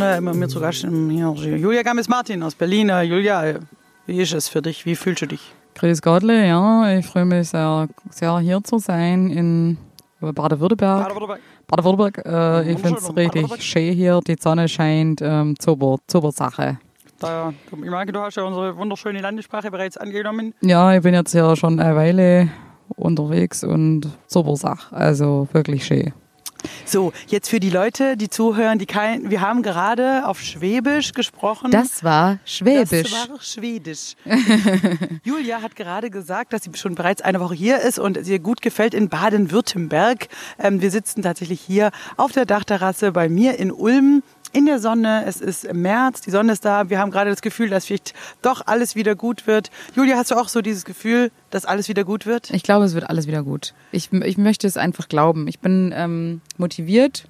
mir zu Gast hier Julia Gammes-Martin aus Berlin. Äh, Julia, wie ist es für dich? Wie fühlst du dich? Grüß Gottle, ja. Ich freue mich sehr, sehr hier zu sein in Baden-Württemberg. Baden-Württemberg. Baden-Württemberg. Äh, ich finde es richtig schön hier. Die Sonne scheint. Ähm, super, super Sache. Da, ich merke, du hast ja unsere wunderschöne Landessprache bereits angenommen. Ja, ich bin jetzt ja schon eine Weile unterwegs und super Sache. Also wirklich schön. So, jetzt für die Leute, die zuhören, die kein, wir haben gerade auf Schwäbisch gesprochen. Das war Schwäbisch. Das war Schwedisch. Julia hat gerade gesagt, dass sie schon bereits eine Woche hier ist und es ihr gut gefällt in Baden-Württemberg. Ähm, wir sitzen tatsächlich hier auf der Dachterrasse bei mir in Ulm in der Sonne. Es ist März, die Sonne ist da. Wir haben gerade das Gefühl, dass vielleicht doch alles wieder gut wird. Julia, hast du auch so dieses Gefühl, dass alles wieder gut wird? Ich glaube, es wird alles wieder gut. Ich, ich möchte es einfach glauben. Ich bin ähm, motiviert,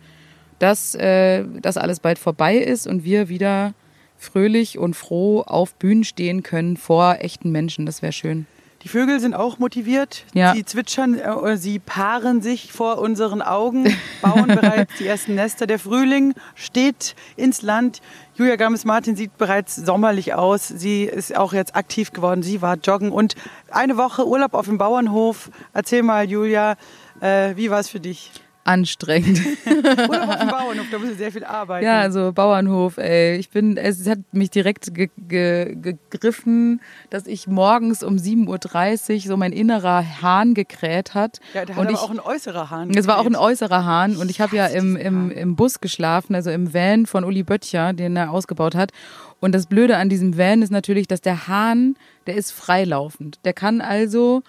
dass äh, das alles bald vorbei ist und wir wieder fröhlich und froh auf Bühnen stehen können vor echten Menschen. Das wäre schön. Die Vögel sind auch motiviert. Ja. Sie zwitschern, äh, sie paaren sich vor unseren Augen, bauen bereits die ersten Nester. Der Frühling steht ins Land. Julia Gammes-Martin sieht bereits sommerlich aus. Sie ist auch jetzt aktiv geworden. Sie war joggen und eine Woche Urlaub auf dem Bauernhof. Erzähl mal, Julia, äh, wie war es für dich? Anstrengend. Urlaub auf dem Bauernhof, da musst du sehr viel arbeiten. Ja, also Bauernhof, ey. Ich bin, es hat mich direkt ge ge gegriffen, dass ich morgens um 7.30 Uhr so mein innerer Hahn gekräht hat. Ja, der hat und aber ich, auch ein äußerer Hahn. Es war auch ein äußerer Hahn und ich habe ja im, im, im Bus geschlafen, also im Van von Uli Böttcher, den er ausgebaut hat. Und das Blöde an diesem Van ist natürlich, dass der Hahn, der ist freilaufend. Der kann also,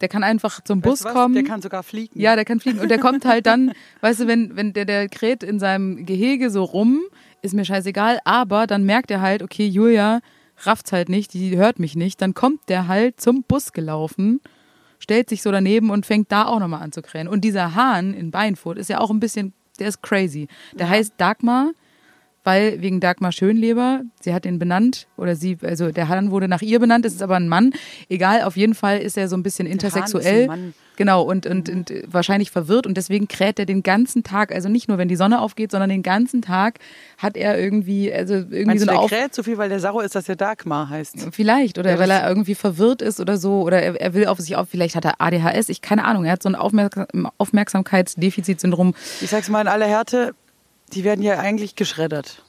der kann einfach zum Bus Weißt was? kommen. Der kann sogar fliegen. Ja, der kann fliegen. Und der kommt halt dann, weißt du, wenn, wenn der, der kräht in seinem Gehege so rum, ist mir scheißegal, aber dann merkt er halt, okay, Julia rafft's halt nicht, die hört mich nicht, dann kommt der halt zum Bus gelaufen, stellt sich so daneben und fängt da auch nochmal an zu krähen. Und dieser Hahn in Beinfurt ist ja auch ein bisschen, der ist crazy. Der heißt Dagmar, weil wegen Dagmar Schönleber, sie hat ihn benannt oder sie, also der Hahn wurde nach ihr benannt, es ist aber ein Mann. Egal, auf jeden Fall ist er so ein bisschen Hahn ist intersexuell. ein Mann. Genau, und, und, und äh, wahrscheinlich verwirrt und deswegen kräht er den ganzen Tag, also nicht nur, wenn die Sonne aufgeht, sondern den ganzen Tag hat er irgendwie, also irgendwie Meinst so du, eine der Auf kräht so viel, weil der sauer ist, dass der Dagmar heißt? Vielleicht, oder Ja, weil er irgendwie verwirrt ist oder so, oder er, er will auf sich auf, vielleicht hat er ADHS, ich keine Ahnung, er hat so ein Aufmerksam Aufmerksamkeitsdefizitsyndrom. Ich sag's mal in aller Härte, die werden ja eigentlich geschreddert.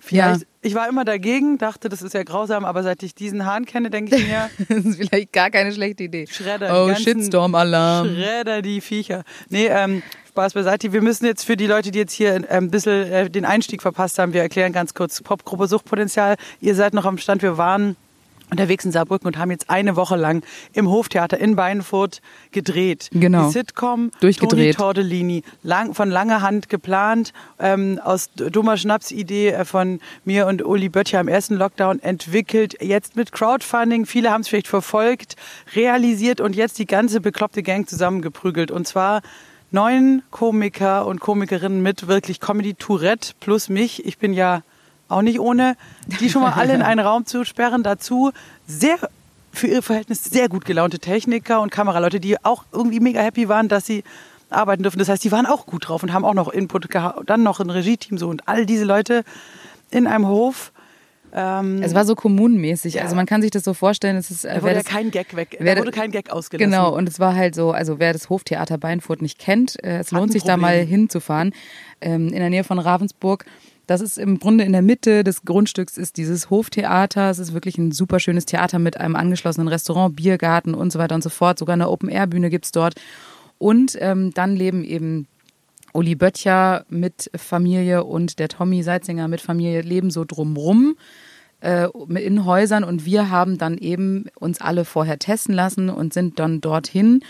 Vielleicht, Ich war immer dagegen, dachte, das ist ja grausam, aber seit ich diesen Hahn kenne, denke ich mir, Das ist vielleicht gar keine schlechte Idee. Schredder. Oh, Shitstorm-Alarm. Schredder, die Viecher. Nee, ähm, Spaß beiseite. Wir müssen jetzt für die Leute, die jetzt hier äh, ein bisschen äh, den Einstieg verpasst haben, wir erklären ganz kurz Popgruppe Suchtpotenzial. Ihr seid noch am Stand, wir waren unterwegs in Saarbrücken und haben jetzt eine Woche lang im Hoftheater in Beinfurt gedreht. Genau. Die Sitcom Durchgedreht. Toni Tortellini, lang, von langer Hand geplant, ähm, aus dummer Schnapsidee äh, von mir und Uli Böttcher im ersten Lockdown entwickelt, jetzt mit Crowdfunding, viele haben es vielleicht verfolgt, realisiert und jetzt die ganze bekloppte Gang zusammengeprügelt. Und zwar neun Komiker und Komikerinnen mit wirklich Comedy Tourette plus mich. Ich bin ja auch nicht ohne, die schon mal alle in einen Raum zu sperren. Dazu sehr für ihre Verhältnisse sehr gut gelaunte Techniker und Kameraleute, die auch irgendwie mega happy waren, dass sie arbeiten dürfen. Das heißt, die waren auch gut drauf und haben auch noch Input gehabt, dann noch ein Regie-Team so und all diese Leute in einem Hof. Ähm, Es war so kommunenmäßig. Also man kann sich das so vorstellen, es ist, äh, da wurde ja das, kein Gag weg, da wurde kein Gag ausgelassen. Genau, und es war halt so, also wer das Hoftheater Beinfurt nicht kennt, äh, es Hat lohnt sich da mal hinzufahren. Ähm, in der Nähe von Ravensburg. Das ist im Grunde in der Mitte des Grundstücks ist dieses Hoftheater. Es ist wirklich ein super schönes Theater mit einem angeschlossenen Restaurant, Biergarten und so weiter und so fort. Sogar eine Open-Air-Bühne gibt's dort. Und ähm, dann leben eben Uli Böttcher mit Familie und der Tommy Seitzinger mit Familie leben so drumrum äh, in Häusern und wir haben dann eben uns alle vorher testen lassen und sind dann dorthin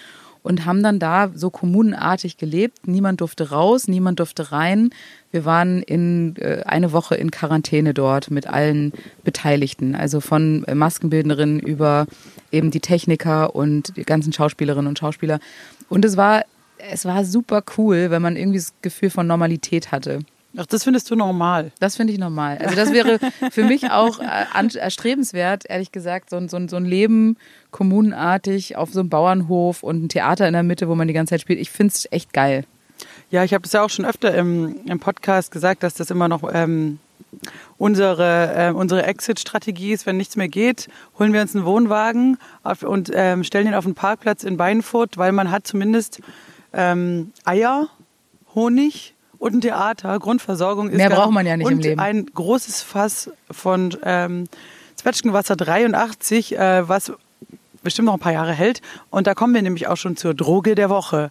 und haben dann da so kommunenartig gelebt. Niemand durfte raus, niemand durfte rein. Wir waren in äh, eine Woche in Quarantäne dort mit allen Beteiligten, also von Maskenbildnerinnen über eben die Techniker und die ganzen Schauspielerinnen und Schauspieler. Und es war es war super cool, wenn man irgendwie das Gefühl von Normalität hatte. Ach, das findest du normal. Das finde ich normal. Also das wäre für mich auch äh, erstrebenswert, ehrlich gesagt, so ein, so, ein, so ein Leben kommunenartig auf so einem Bauernhof und ein Theater in der Mitte, wo man die ganze Zeit spielt. Ich finde es echt geil. Ja, ich habe es ja auch schon öfter im, im Podcast gesagt, dass das immer noch ähm, unsere, äh, unsere Exit-Strategie ist. Wenn nichts mehr geht, holen wir uns einen Wohnwagen auf, und ähm, stellen ihn auf einen Parkplatz in Beinfurt, weil man hat zumindest ähm, Eier, Honig und ein Theater. Grundversorgung ist Mehr braucht man ja nicht und im Leben. ein großes Fass von ähm, Zwetschgenwasser 83, äh, was bestimmt noch ein paar Jahre hält. Und da kommen wir nämlich auch schon zur Droge der Woche.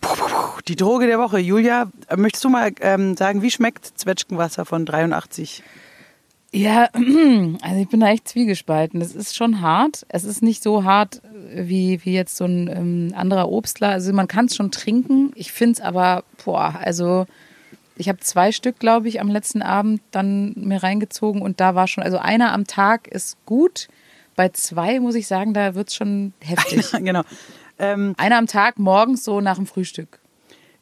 Puh, puh, puh, Die Droge der Woche. Julia, möchtest du mal ähm, sagen, wie schmeckt Zwetschgenwasser von 83? Ja, also ich bin da echt zwiegespalten. Es ist schon hart. Es ist nicht so hart wie, wie jetzt so ein ähm, anderer Obstler. Also man kann es schon trinken. Ich finde es aber, boah, also ich habe zwei Stück, glaube ich, am letzten Abend dann mir reingezogen und da war schon, also einer am Tag ist gut. Bei zwei muss ich sagen, da wird es schon heftig. genau. Ähm, einer am Tag morgens so nach dem Frühstück.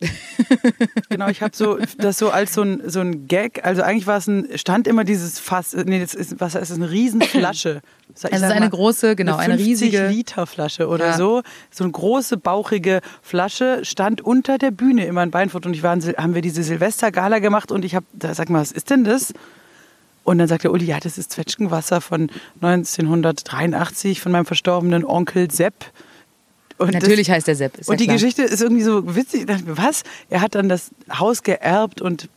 genau, ich habe so das so als so ein, so ein Gag. Also eigentlich war es ein, stand immer dieses Fass, nee, das ist, was ist eine Riesenflasche. Ich Es sag ist eine mal, große, genau, eine 50 riesige. Liter Flasche oder Ja. so. So eine große, bauchige Flasche stand unter der Bühne immer in Beinfurt. Und ich war, haben wir diese Silvestergala gemacht und ich habe, da sag mal, was ist denn das? Und dann sagt der Uli, ja, das ist Zwetschgenwasser von 1983 von meinem verstorbenen Onkel Sepp. Und das- Natürlich heißt der Sepp. Ist ja und die klar. Geschichte ist irgendwie so witzig. Ich dachte mir, Was? Er hat dann das Haus geerbt und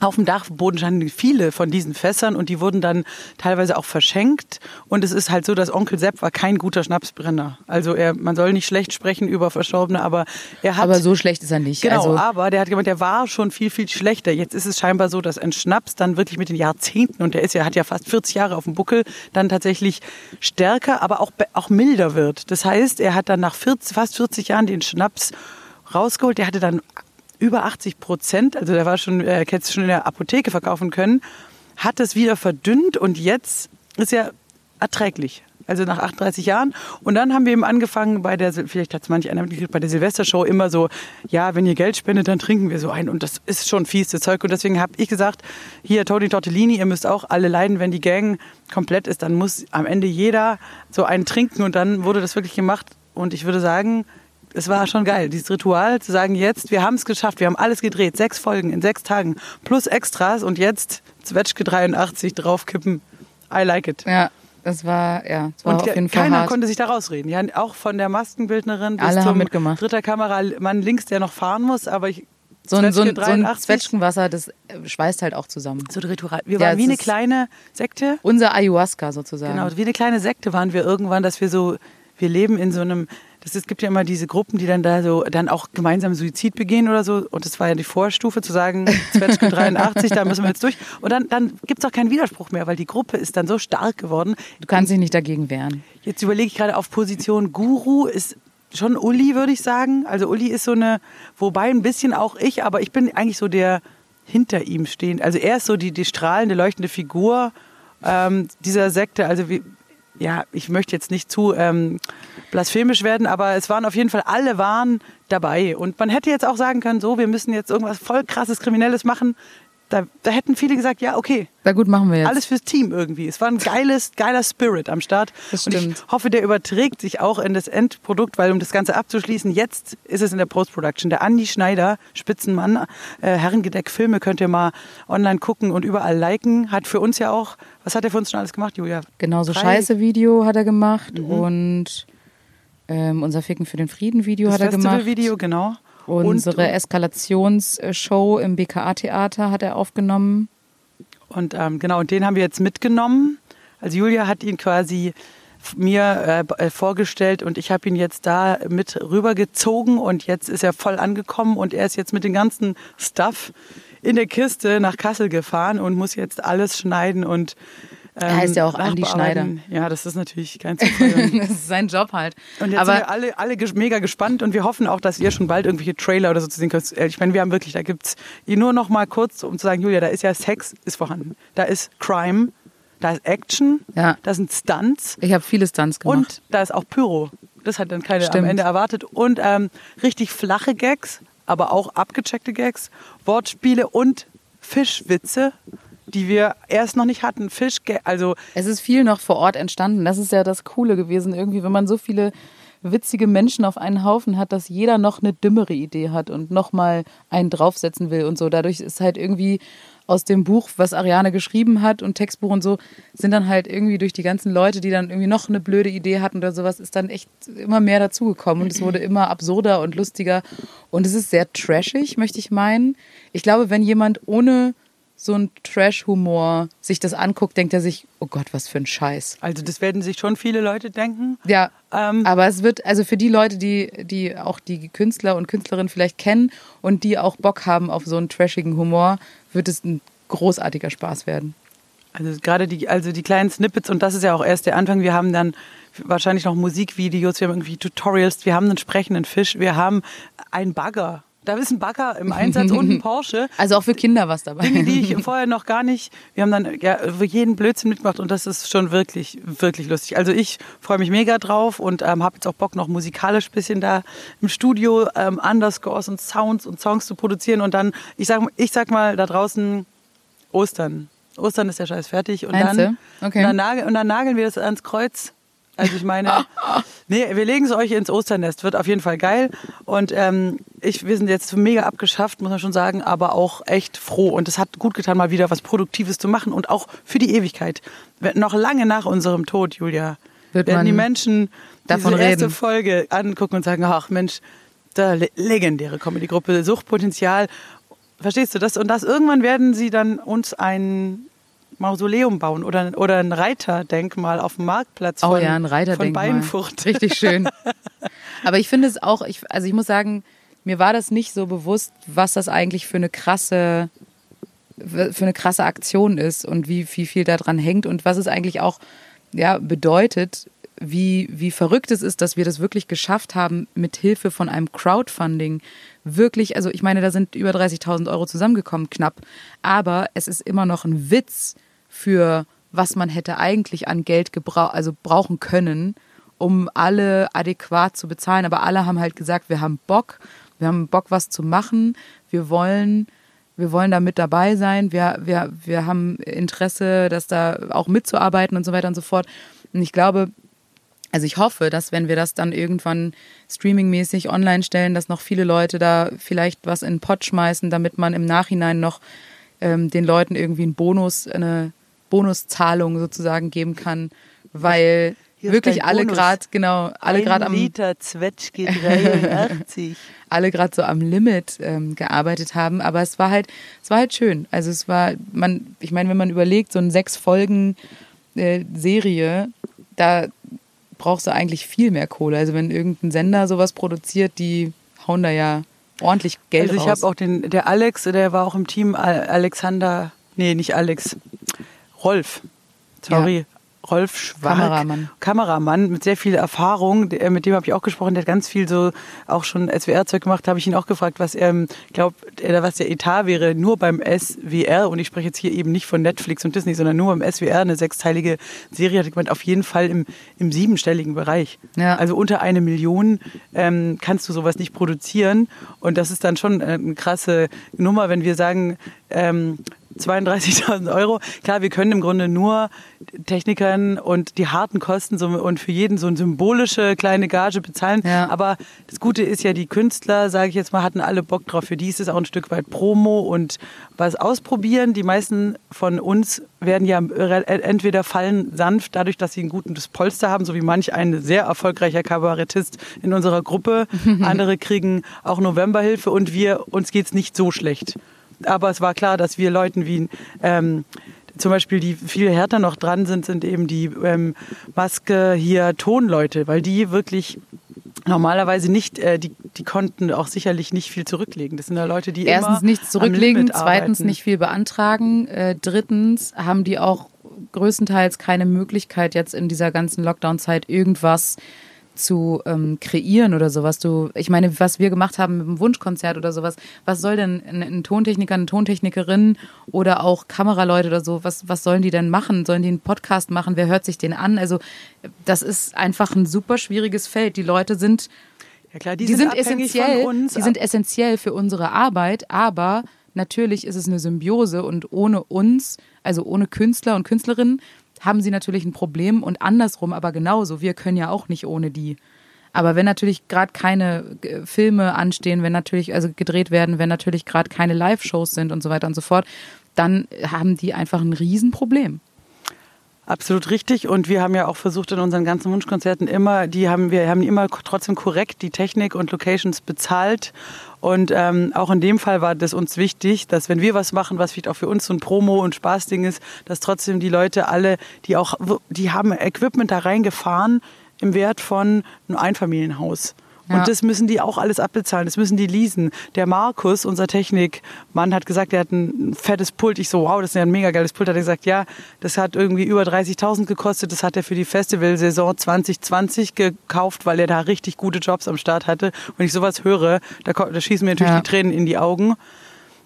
auf dem Dachboden standen viele von diesen Fässern und die wurden dann teilweise auch verschenkt. Und es ist halt so, dass Onkel Sepp war kein guter Schnapsbrenner. Also er, man soll nicht schlecht sprechen über Verstorbene, aber er hat Aber so schlecht ist er nicht. Genau, also, aber der hat gemeint, der war schon viel, viel schlechter. Jetzt ist es scheinbar so, dass ein Schnaps dann wirklich mit den Jahrzehnten, und der ist ja, hat ja fast 40 Jahre auf dem Buckel, dann tatsächlich stärker, aber auch, auch milder wird. Das heißt, er hat dann nach 40, fast 40 Jahren den Schnaps rausgeholt. Der hatte dann über 80 Prozent, also der war schon, er hätte es schon in der Apotheke verkaufen können, hat es wieder verdünnt und jetzt ist er erträglich. Also nach 38 Jahren. Und dann haben wir eben angefangen bei der, vielleicht hat es manch einer mitgekriegt, bei der Silvestershow immer so, ja, wenn ihr Geld spendet, dann trinken wir so ein. Und das ist schon fiestes Zeug. Und deswegen habe ich gesagt, hier, Toni Tortellini, ihr müsst auch alle leiden, wenn die Gang komplett ist, dann muss am Ende jeder so einen trinken. Und dann wurde das wirklich gemacht. Und ich würde sagen, es war schon geil, dieses Ritual zu sagen, jetzt, wir haben es geschafft, wir haben alles gedreht, sechs Folgen in sechs Tagen, plus Extras und jetzt Zwetschge 83 draufkippen. I like it. ja, das war, ja, das war Und auf jeden Fall keiner hart. konnte sich da rausreden. Ja, auch von der Maskenbildnerin bis Alle haben zum mitgemacht. dritter Kameramann links, der noch fahren muss, aber ich so ein, so, ein, so ein 83, Zwetschgenwasser, das äh, schweißt halt auch zusammen. so ein Ritual. Wir Ja, waren wie eine kleine Sekte. Unser Ayahuasca sozusagen. Genau, wie eine kleine Sekte waren wir irgendwann, dass wir so, wir leben in so einem, das, es gibt ja immer diese Gruppen, die dann da so, dann auch gemeinsam Suizid begehen oder so. Und das war ja die Vorstufe zu sagen, Zwetschge 83, da müssen wir jetzt durch. Und dann, dann gibt es auch keinen Widerspruch mehr, weil die Gruppe ist dann so stark geworden. Du kannst dich nicht dagegen wehren. Jetzt überlege ich gerade auf Position Guru ist schon Uli, würde ich sagen. Also Uli ist so eine, wobei ein bisschen auch ich, aber ich bin eigentlich so der hinter ihm stehend. Also er ist so die, die strahlende, leuchtende Figur ähm, dieser Sekte. Also wie, ja, ich möchte jetzt nicht zu ähm, blasphemisch werden, aber es waren auf jeden Fall, alle waren dabei. Und man hätte jetzt auch sagen können, so, wir müssen jetzt irgendwas voll krasses Kriminelles machen. Da, da hätten viele gesagt, ja, okay, Na gut, machen wir jetzt. alles fürs Team irgendwie. Es war ein geiles, geiler Spirit am Start. Das Und ich stimmt. hoffe, der überträgt sich auch in das Endprodukt, weil um das Ganze abzuschließen, jetzt ist es in der Post-Production. Der Andi Schneider, Spitzenmann, äh, Herrengedeck Filme, könnt ihr mal online gucken und überall liken. Hat für uns ja auch, was hat er für uns schon alles gemacht, Julia? Genau, so Drei- Scheiße-Video hat er gemacht und ähm, unser Ficken für den Frieden-Video hat er gemacht. Festivalvideo, genau. Unsere und, Eskalationsshow im BKA-Theater hat er aufgenommen. Und ähm, genau, und den haben wir jetzt mitgenommen. Also Julia hat ihn quasi mir äh, äh, vorgestellt und ich habe ihn jetzt da mit rübergezogen und jetzt ist er voll angekommen und er ist jetzt mit dem ganzen Stuff in der Kiste nach Kassel gefahren und muss jetzt alles schneiden und ähm, Er heißt ja auch Andi nachbearbeiten. Ja, das ist natürlich kein Zufall. das ist sein Job halt. Und jetzt Aber sind wir alle, alle mega gespannt und wir hoffen auch, dass ihr schon bald irgendwelche Trailer oder so zu sehen könnt. Äh, Ich meine, wir haben wirklich, da gibt's nur noch mal kurz, um zu sagen, Julia, da ist ja Sex, ist vorhanden. Da ist Crime, da ist Action, Ja. da sind Stunts ich habe viele Stunts gemacht. und da ist auch Pyro. Das hat dann keiner am. Ende erwartet. Und ähm, richtig flache Gags, aber auch abgecheckte Gags, Wortspiele und Fischwitze, die wir erst noch nicht hatten. Fisch, also Es ist viel noch vor Ort entstanden. Das ist ja das Coole gewesen irgendwie, wenn man so viele witzige Menschen auf einen Haufen hat, dass jeder noch eine dümmere Idee hat und nochmal einen draufsetzen will und so. Dadurch ist halt irgendwie aus dem Buch, was Ariane geschrieben hat und Textbuch und so, sind dann halt irgendwie durch die ganzen Leute, die dann irgendwie noch eine blöde Idee hatten oder sowas, ist dann echt immer mehr dazugekommen und es wurde immer absurder und lustiger und es ist sehr trashig, möchte ich meinen. Ich glaube, wenn jemand ohne so ein Trash-Humor sich das anguckt, denkt er sich, oh Gott, was für ein Scheiß. Also das werden sich schon viele Leute denken. Ja, ähm, aber es wird, also für die Leute, die, die auch die Künstler und Künstlerinnen vielleicht kennen und die auch Bock haben auf so einen trashigen Humor, wird es ein großartiger Spaß werden. Also gerade die, also die kleinen Snippets und das ist ja auch erst der Anfang. Wir haben dann wahrscheinlich noch Musikvideos, wir haben irgendwie Tutorials, wir haben einen sprechenden Fisch, wir haben einen Bagger. Da ist ein Bagger im Einsatz und ein Porsche. Also auch für Kinder was dabei. Dinge, die ich vorher noch gar nicht. Wir haben dann ja, jeden Blödsinn mitgemacht und das ist schon wirklich, wirklich lustig. Also ich freue mich mega drauf und ähm, habe jetzt auch Bock, noch musikalisch ein bisschen da im Studio ähm, Underscores und Sounds und Songs zu produzieren. Und dann, ich sag, ich sag mal, da draußen Ostern. Ostern ist der Scheiß fertig. Und dann, okay. und, dann und dann nageln wir das ans Kreuz also ich meine, nee, wir legen es euch ins Osternest, wird auf jeden Fall geil. Und ähm, ich, wir sind jetzt mega abgeschafft, muss man schon sagen, aber auch echt froh. Und es hat gut getan, mal wieder was Produktives zu machen und auch für die Ewigkeit. Noch lange nach unserem Tod, Julia, wird werden die Menschen davon diese erste reden. Folge angucken und sagen, ach Mensch, da legendäre Comedy-Gruppe, Suchtpotenzial. Verstehst du das? Und das irgendwann werden sie dann uns ein Mausoleum bauen oder, oder ein Reiterdenkmal auf dem Marktplatz von, oh ja, ein Reiterdenkmal. von Beinfurt. Richtig schön. Aber ich finde es auch, ich, also ich muss sagen, mir war das nicht so bewusst, was das eigentlich für eine krasse für eine krasse Aktion ist und wie, wie viel daran hängt und was es eigentlich auch ja, bedeutet, wie, wie verrückt es ist, dass wir das wirklich geschafft haben, mit Hilfe von einem Crowdfunding wirklich, also ich meine, da sind über 30.000 Euro zusammengekommen, knapp, aber es ist immer noch ein Witz, für was man hätte eigentlich an Geld gebrauch also brauchen können, um alle adäquat zu bezahlen. Aber alle haben halt gesagt, wir haben Bock, wir haben Bock, was zu machen, wir wollen, wir wollen da mit dabei sein, wir, wir, wir haben Interesse, das da auch mitzuarbeiten und so weiter und so fort. Und ich glaube, also ich hoffe, dass wenn wir das dann irgendwann streamingmäßig online stellen, dass noch viele Leute da vielleicht was in den Pott schmeißen, damit man im Nachhinein noch ähm, den Leuten irgendwie einen Bonus, eine Bonuszahlung sozusagen geben kann, weil wirklich alle gerade genau alle gerade am Liter Zwetschge 83 alle gerade so am Limit ähm, gearbeitet haben, aber es war halt es war halt schön. Also es war man ich meine, wenn man überlegt, so eine sechs Folgen äh, Serie, da brauchst du eigentlich viel mehr Kohle. Also wenn irgendein Sender sowas produziert, die hauen da ja ordentlich Geld Also ich habe auch den der Alex, der war auch im Team Alexander, nee, nicht Alex. Rolf. Sorry. Ja. Rolf Schwark, Kameramann. Kameramann mit sehr viel Erfahrung, mit dem habe ich auch gesprochen, der hat ganz viel so auch schon SWR-Zeug gemacht, habe ich ihn auch gefragt, was er glaubt, was der Etat wäre, nur beim SWR und ich spreche jetzt hier eben nicht von Netflix und Disney, sondern nur beim SWR, eine sechsteilige Serie, hat gemeint, auf jeden Fall im, im siebenstelligen Bereich. Ja. Also unter eine Million ähm, kannst du sowas nicht produzieren und das ist dann schon eine krasse Nummer, wenn wir sagen, ähm, 32.000 Euro. Klar, wir können im Grunde nur Technikern und die harten Kosten so, und für jeden so eine symbolische kleine Gage bezahlen. Ja. Aber das Gute ist ja, die Künstler, sage ich jetzt mal, hatten alle Bock drauf. Für die ist es auch ein Stück weit Promo und was ausprobieren. Die meisten von uns werden ja entweder fallen sanft dadurch, dass sie ein gutes Polster haben, so wie manch ein sehr erfolgreicher Kabarettist in unserer Gruppe. Andere kriegen auch Novemberhilfe und wir, uns geht's nicht so schlecht aber es war klar, dass wir Leuten wie ähm, zum Beispiel, die viel härter noch dran sind, sind eben die ähm, Maske hier Tonleute, weil die wirklich normalerweise nicht, äh, die, die konnten auch sicherlich nicht viel zurücklegen. Das sind ja Leute, die erstens nichts zurücklegen, zweitens nicht viel beantragen, äh, drittens haben die auch größtenteils keine Möglichkeit jetzt in dieser ganzen Lockdown-Zeit irgendwas zu ähm, kreieren oder sowas. Du, ich meine, was wir gemacht haben mit dem Wunschkonzert oder sowas, was soll denn ein, ein Tontechniker, eine Tontechnikerin oder auch Kameraleute oder so, was, was sollen die denn machen? Sollen die einen Podcast machen? Wer hört sich den an? Also das ist einfach ein super schwieriges Feld. Die Leute sind, ja klar, die, die sind, sind essentiell, uns, die sind essentiell für unsere Arbeit, aber natürlich ist es eine Symbiose und ohne uns, also ohne Künstler und Künstlerinnen, haben sie natürlich ein Problem und andersrum aber genauso. Wir können ja auch nicht ohne die. Aber wenn natürlich gerade keine äh, Filme anstehen, wenn natürlich also gedreht werden, wenn natürlich gerade keine Live-Shows sind und so weiter und so fort, dann haben die einfach ein Riesenproblem. Absolut richtig. Und wir haben ja auch versucht in unseren ganzen Wunschkonzerten immer, die haben wir haben immer trotzdem korrekt die Technik und Locations bezahlt. Und ähm, auch in dem Fall war das uns wichtig, dass wenn wir was machen, was vielleicht auch für uns so ein Promo- und Spaßding ist, dass trotzdem die Leute alle, die auch, die haben Equipment da reingefahren im Wert von einem Einfamilienhaus. Und ja. das müssen die auch alles abbezahlen, das müssen die leasen. Der Markus, unser Technikmann, hat gesagt, er hat ein fettes Pult. Ich so, wow, das ist ja ein mega geiles Pult. Hat er gesagt, ja, das hat irgendwie über 30.000 gekostet. Das hat er für die Festivalsaison 2020 gekauft, weil er da richtig gute Jobs am Start hatte. Wenn ich sowas höre, da, da schießen mir natürlich ja. die Tränen in die Augen.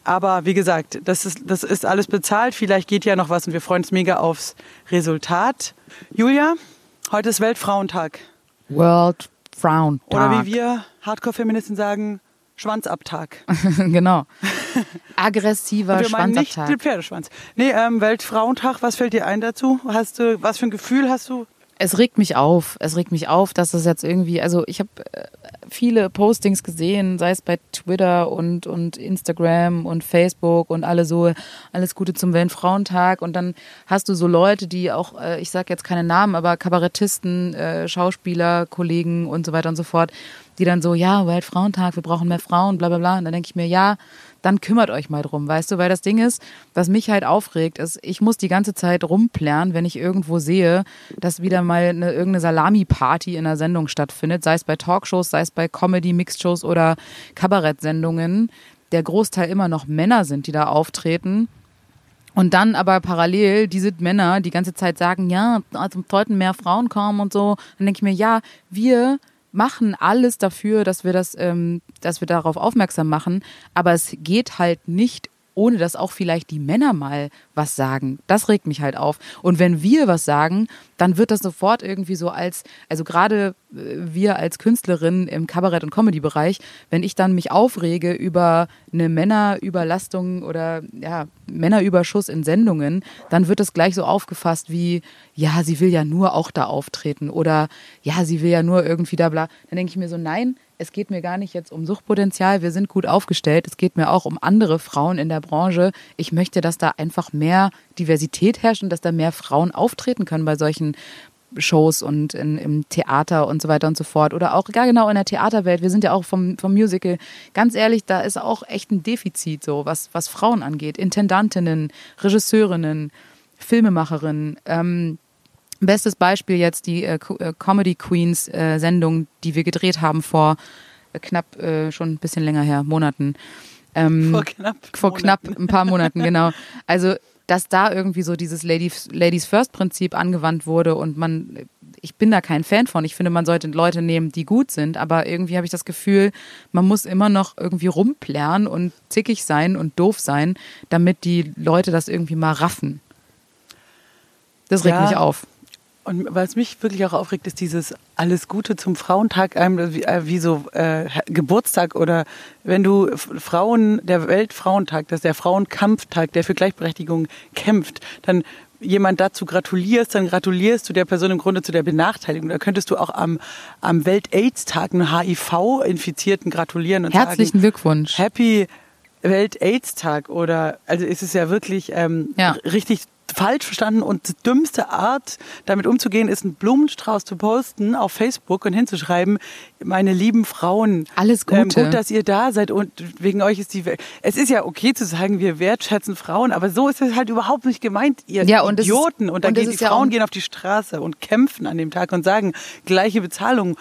Aber wie gesagt, das ist, das ist alles bezahlt. Vielleicht geht ja noch was und wir freuen uns mega aufs Resultat. Julia, heute ist Weltfrauentag. World Frown Tag. Oder wie wir Hardcore-Feministen sagen, Schwanzabtag. genau. Aggressiver wir Schwanzabtag. Nicht den Pferdeschwanz. Nee, ähm, Weltfrauentag, was fällt dir ein dazu? Hast du, was für ein Gefühl hast du? Es regt mich auf. Es regt mich auf, dass das jetzt irgendwie, also ich habe äh, viele Postings gesehen, sei es bei Twitter und, und Instagram und Facebook und alle so, alles Gute zum Weltfrauentag. Und dann hast du so Leute, die auch, äh, ich sage jetzt keine Namen, aber Kabarettisten, äh, Schauspieler, Kollegen und so weiter und so fort, die dann so, ja, Weltfrauentag, wir brauchen mehr Frauen, bla bla bla. Und dann denke ich mir, ja, dann kümmert euch mal drum, weißt du? Weil das Ding ist, was mich halt aufregt, ist, ich muss die ganze Zeit rumplären, wenn ich irgendwo sehe, dass wieder mal eine, irgendeine Salami-Party in einer Sendung stattfindet, sei es bei Talkshows, sei es bei Comedy-Mixed-Shows oder Kabarettsendungen, der Großteil immer noch Männer sind, die da auftreten. Und dann aber parallel diese Männer die ganze Zeit sagen, ja, also sollten mehr Frauen kommen und so. Dann denke ich mir, ja, wir machen alles dafür, dass wir das, ähm, dass wir darauf aufmerksam machen. Aber es geht halt nicht ohne dass auch vielleicht die Männer mal was sagen. Das regt mich halt auf. Und wenn wir was sagen, dann wird das sofort irgendwie so als, also gerade äh, wir als Künstlerin im Kabarett- und Comedy-Bereich, wenn ich dann mich aufrege über eine Männerüberlastung oder ja, Männerüberschuss in Sendungen, dann wird das gleich so aufgefasst wie, ja, sie will ja nur auch da auftreten oder ja, sie will ja nur irgendwie da bla. Dann denke ich mir so, nein, es geht mir gar nicht jetzt um Suchtpotenzial, wir sind gut aufgestellt, es geht mir auch um andere Frauen in der Branche. Ich möchte, dass da einfach mehr Diversität herrscht und dass da mehr Frauen auftreten können bei solchen Shows und in, im Theater und so weiter und so fort. Oder auch gar genau in der Theaterwelt. Wir sind ja auch vom, vom Musical. Ganz ehrlich, da ist auch echt ein Defizit, so was, was Frauen angeht. Intendantinnen, Regisseurinnen, Filmemacherinnen. Ähm, Bestes Beispiel jetzt die äh, äh, Comedy Queens äh, Sendung, die wir gedreht haben vor äh, knapp äh, schon ein bisschen länger her, Monaten. Ähm, vor knapp. Vor Monaten. knapp ein paar Monaten, genau. Also, dass da irgendwie so dieses Ladies, Ladies First Prinzip angewandt wurde und man, ich bin da kein Fan von. Ich finde, man sollte Leute nehmen, die gut sind, aber irgendwie habe ich das Gefühl, man muss immer noch irgendwie rumplären und zickig sein und doof sein, damit die Leute das irgendwie mal raffen. Das regt ja. mich auf. Und was mich wirklich auch aufregt, ist dieses alles Gute zum Frauentag, wie, äh, wie so äh, Geburtstag oder wenn du Frauen, der Weltfrauentag, das ist der Frauenkampftag, der für Gleichberechtigung kämpft, dann jemand dazu gratulierst, dann gratulierst du der Person im Grunde zu der Benachteiligung. Da könntest du auch am, am Welt-AIDS-Tag einen HIV-Infizierten gratulieren und Herzlichen sagen, Glückwunsch. Happy Welt-AIDS-Tag oder also ist es ja wirklich ähm, ja. richtig falsch verstanden und die dümmste Art, damit umzugehen, ist einen Blumenstrauß zu posten auf Facebook und hinzuschreiben, meine lieben Frauen, alles Gute. Ähm, gut, dass ihr da seid und wegen euch ist die Welt. Es ist ja okay zu sagen, wir wertschätzen Frauen, aber so ist es halt überhaupt nicht gemeint, ihr ja, und Idioten. Ist, und dann und gehen die Frauen ja gehen auf die Straße und kämpfen an dem Tag und sagen, gleiche Bezahlung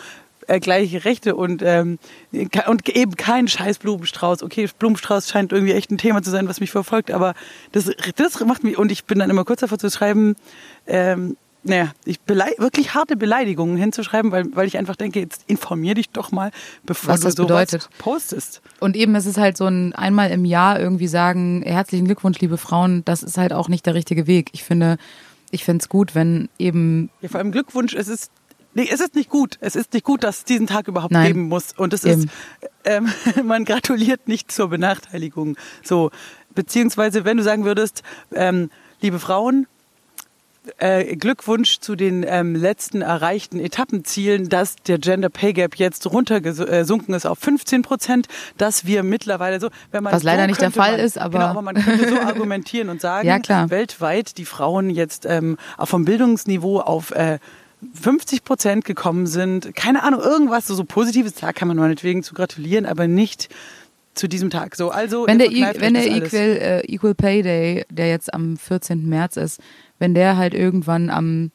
äh, gleiche Rechte und, ähm, und eben kein scheiß Blumenstrauß. Okay, Blumenstrauß scheint irgendwie echt ein Thema zu sein, was mich verfolgt, aber das, das macht mich, und ich bin dann immer kurz davor zu schreiben, ähm, naja, ich wirklich harte Beleidigungen hinzuschreiben, weil, weil ich einfach denke, jetzt informier dich doch mal, bevor Was du das sowas bedeutet. postest. Und eben ist es halt so ein einmal im Jahr irgendwie sagen, herzlichen Glückwunsch, liebe Frauen, das ist halt auch nicht der richtige Weg. Ich finde, ich finde es gut, wenn eben. Ja, vor allem Glückwunsch, es ist Nee, es ist nicht gut. Es ist nicht gut, dass es diesen Tag überhaupt Nein. geben muss. Und es ist, ähm, man gratuliert nicht zur Benachteiligung. So, beziehungsweise, wenn du sagen würdest, ähm, liebe Frauen, äh, Glückwunsch zu den ähm, letzten erreichten Etappenzielen, dass der Gender Pay Gap jetzt runtergesunken ist auf 15 Prozent, dass wir mittlerweile so, wenn man was leider so nicht der Fall man, ist, aber genau, aber man könnte so argumentieren und sagen, ja, klar. weltweit die Frauen jetzt ähm, auch vom Bildungsniveau auf äh, 50 Prozent gekommen sind. Keine Ahnung, irgendwas so, so Positives, da kann man meinetwegen zu gratulieren, aber nicht zu diesem Tag. So, also wenn der, wenn der Equal, äh, Equal Pay Day, der jetzt am 14. März ist, wenn der halt irgendwann am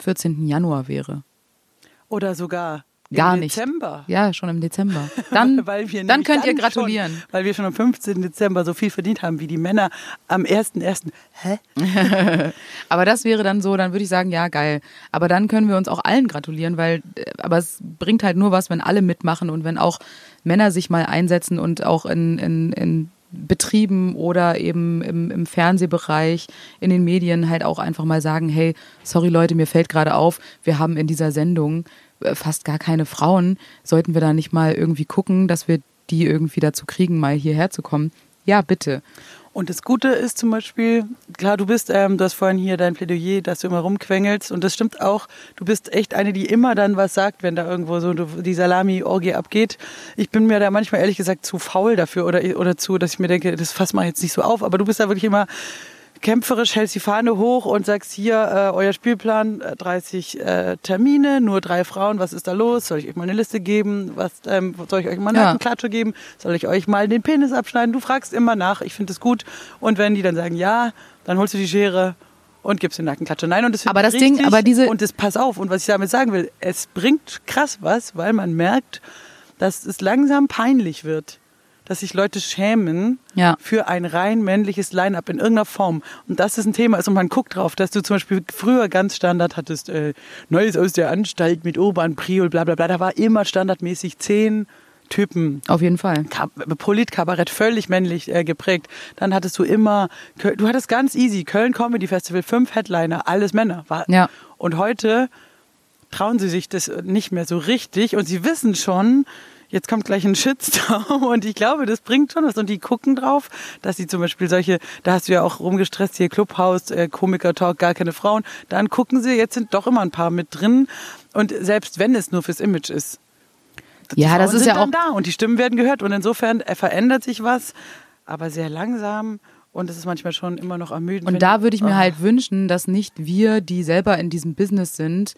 14. Januar wäre. Oder sogar Gar Im nicht. Dezember. Ja, schon im Dezember. Dann, weil wir dann könnt ihr dann gratulieren. Schon, weil wir schon am 15. Dezember so viel verdient haben wie die Männer am 1.1. Hä? aber das wäre dann so, dann würde ich sagen, ja, geil. Aber dann können wir uns auch allen gratulieren, weil, äh, aber es bringt halt nur was, wenn alle mitmachen und wenn auch Männer sich mal einsetzen und auch in, in, in Betrieben oder eben im, im Fernsehbereich, in den Medien halt auch einfach mal sagen, hey, sorry Leute, mir fällt gerade auf, wir haben in dieser Sendung fast gar keine Frauen. Sollten wir da nicht mal irgendwie gucken, dass wir die irgendwie dazu kriegen, mal hierher zu kommen? Ja, bitte. Und das Gute ist zum Beispiel, klar, du bist, ähm, du hast vorhin hier dein Plädoyer, dass du immer rumquengelst und das stimmt auch. Du bist echt eine, die immer dann was sagt, wenn da irgendwo so die Salami-Orgie abgeht. Ich bin mir da manchmal ehrlich gesagt zu faul dafür oder, oder zu, dass ich mir denke, das fass mal jetzt nicht so auf. Aber du bist da wirklich immer kämpferisch hältst die Fahne hoch und sagst hier, äh, euer Spielplan, 30 äh, äh, Termine, nur drei Frauen, was ist da los? Soll ich euch mal eine Liste geben? Was ähm, soll ich euch mal eine ja. Klatsche geben? Soll ich euch mal den Penis abschneiden? Du fragst immer nach, ich finde es gut. Und wenn die dann sagen ja, dann holst du die Schere und gibst den Nackenklatsche. Nein, und das aber das richtig, Ding, aber diese und das pass auf. Und was ich damit sagen will, es bringt krass was, weil man merkt, dass es langsam peinlich wird dass sich Leute schämen ja. für ein rein männliches Line-up in irgendeiner Form. Und das ist ein Thema ist und man guckt drauf, dass du zum Beispiel früher ganz Standard hattest, äh, Neues aus der Anstalt mit Urban Priol, bla bla bla. Da war immer standardmäßig zehn Typen. Auf jeden Fall. Politkabarett, völlig männlich äh, geprägt. Dann hattest du immer, du hattest ganz easy, Köln Comedy Festival, fünf Headliner, alles Männer. War, ja. Und heute trauen sie sich das nicht mehr so richtig und sie wissen schon, jetzt kommt gleich ein Shitstorm und ich glaube, das bringt schon was und die gucken drauf, dass sie zum Beispiel solche, da hast du ja auch rumgestresst, hier Clubhouse, äh, Komiker-Talk, gar keine Frauen, dann gucken sie, jetzt sind doch immer ein paar mit drin und selbst wenn es nur fürs Image ist. Ja, das ist ja auch da und die Stimmen werden gehört und insofern äh, verändert sich was, aber sehr langsam und es ist manchmal schon immer noch ermüdend. Und da würde ich mir oh. halt wünschen, dass nicht wir, die selber in diesem Business sind,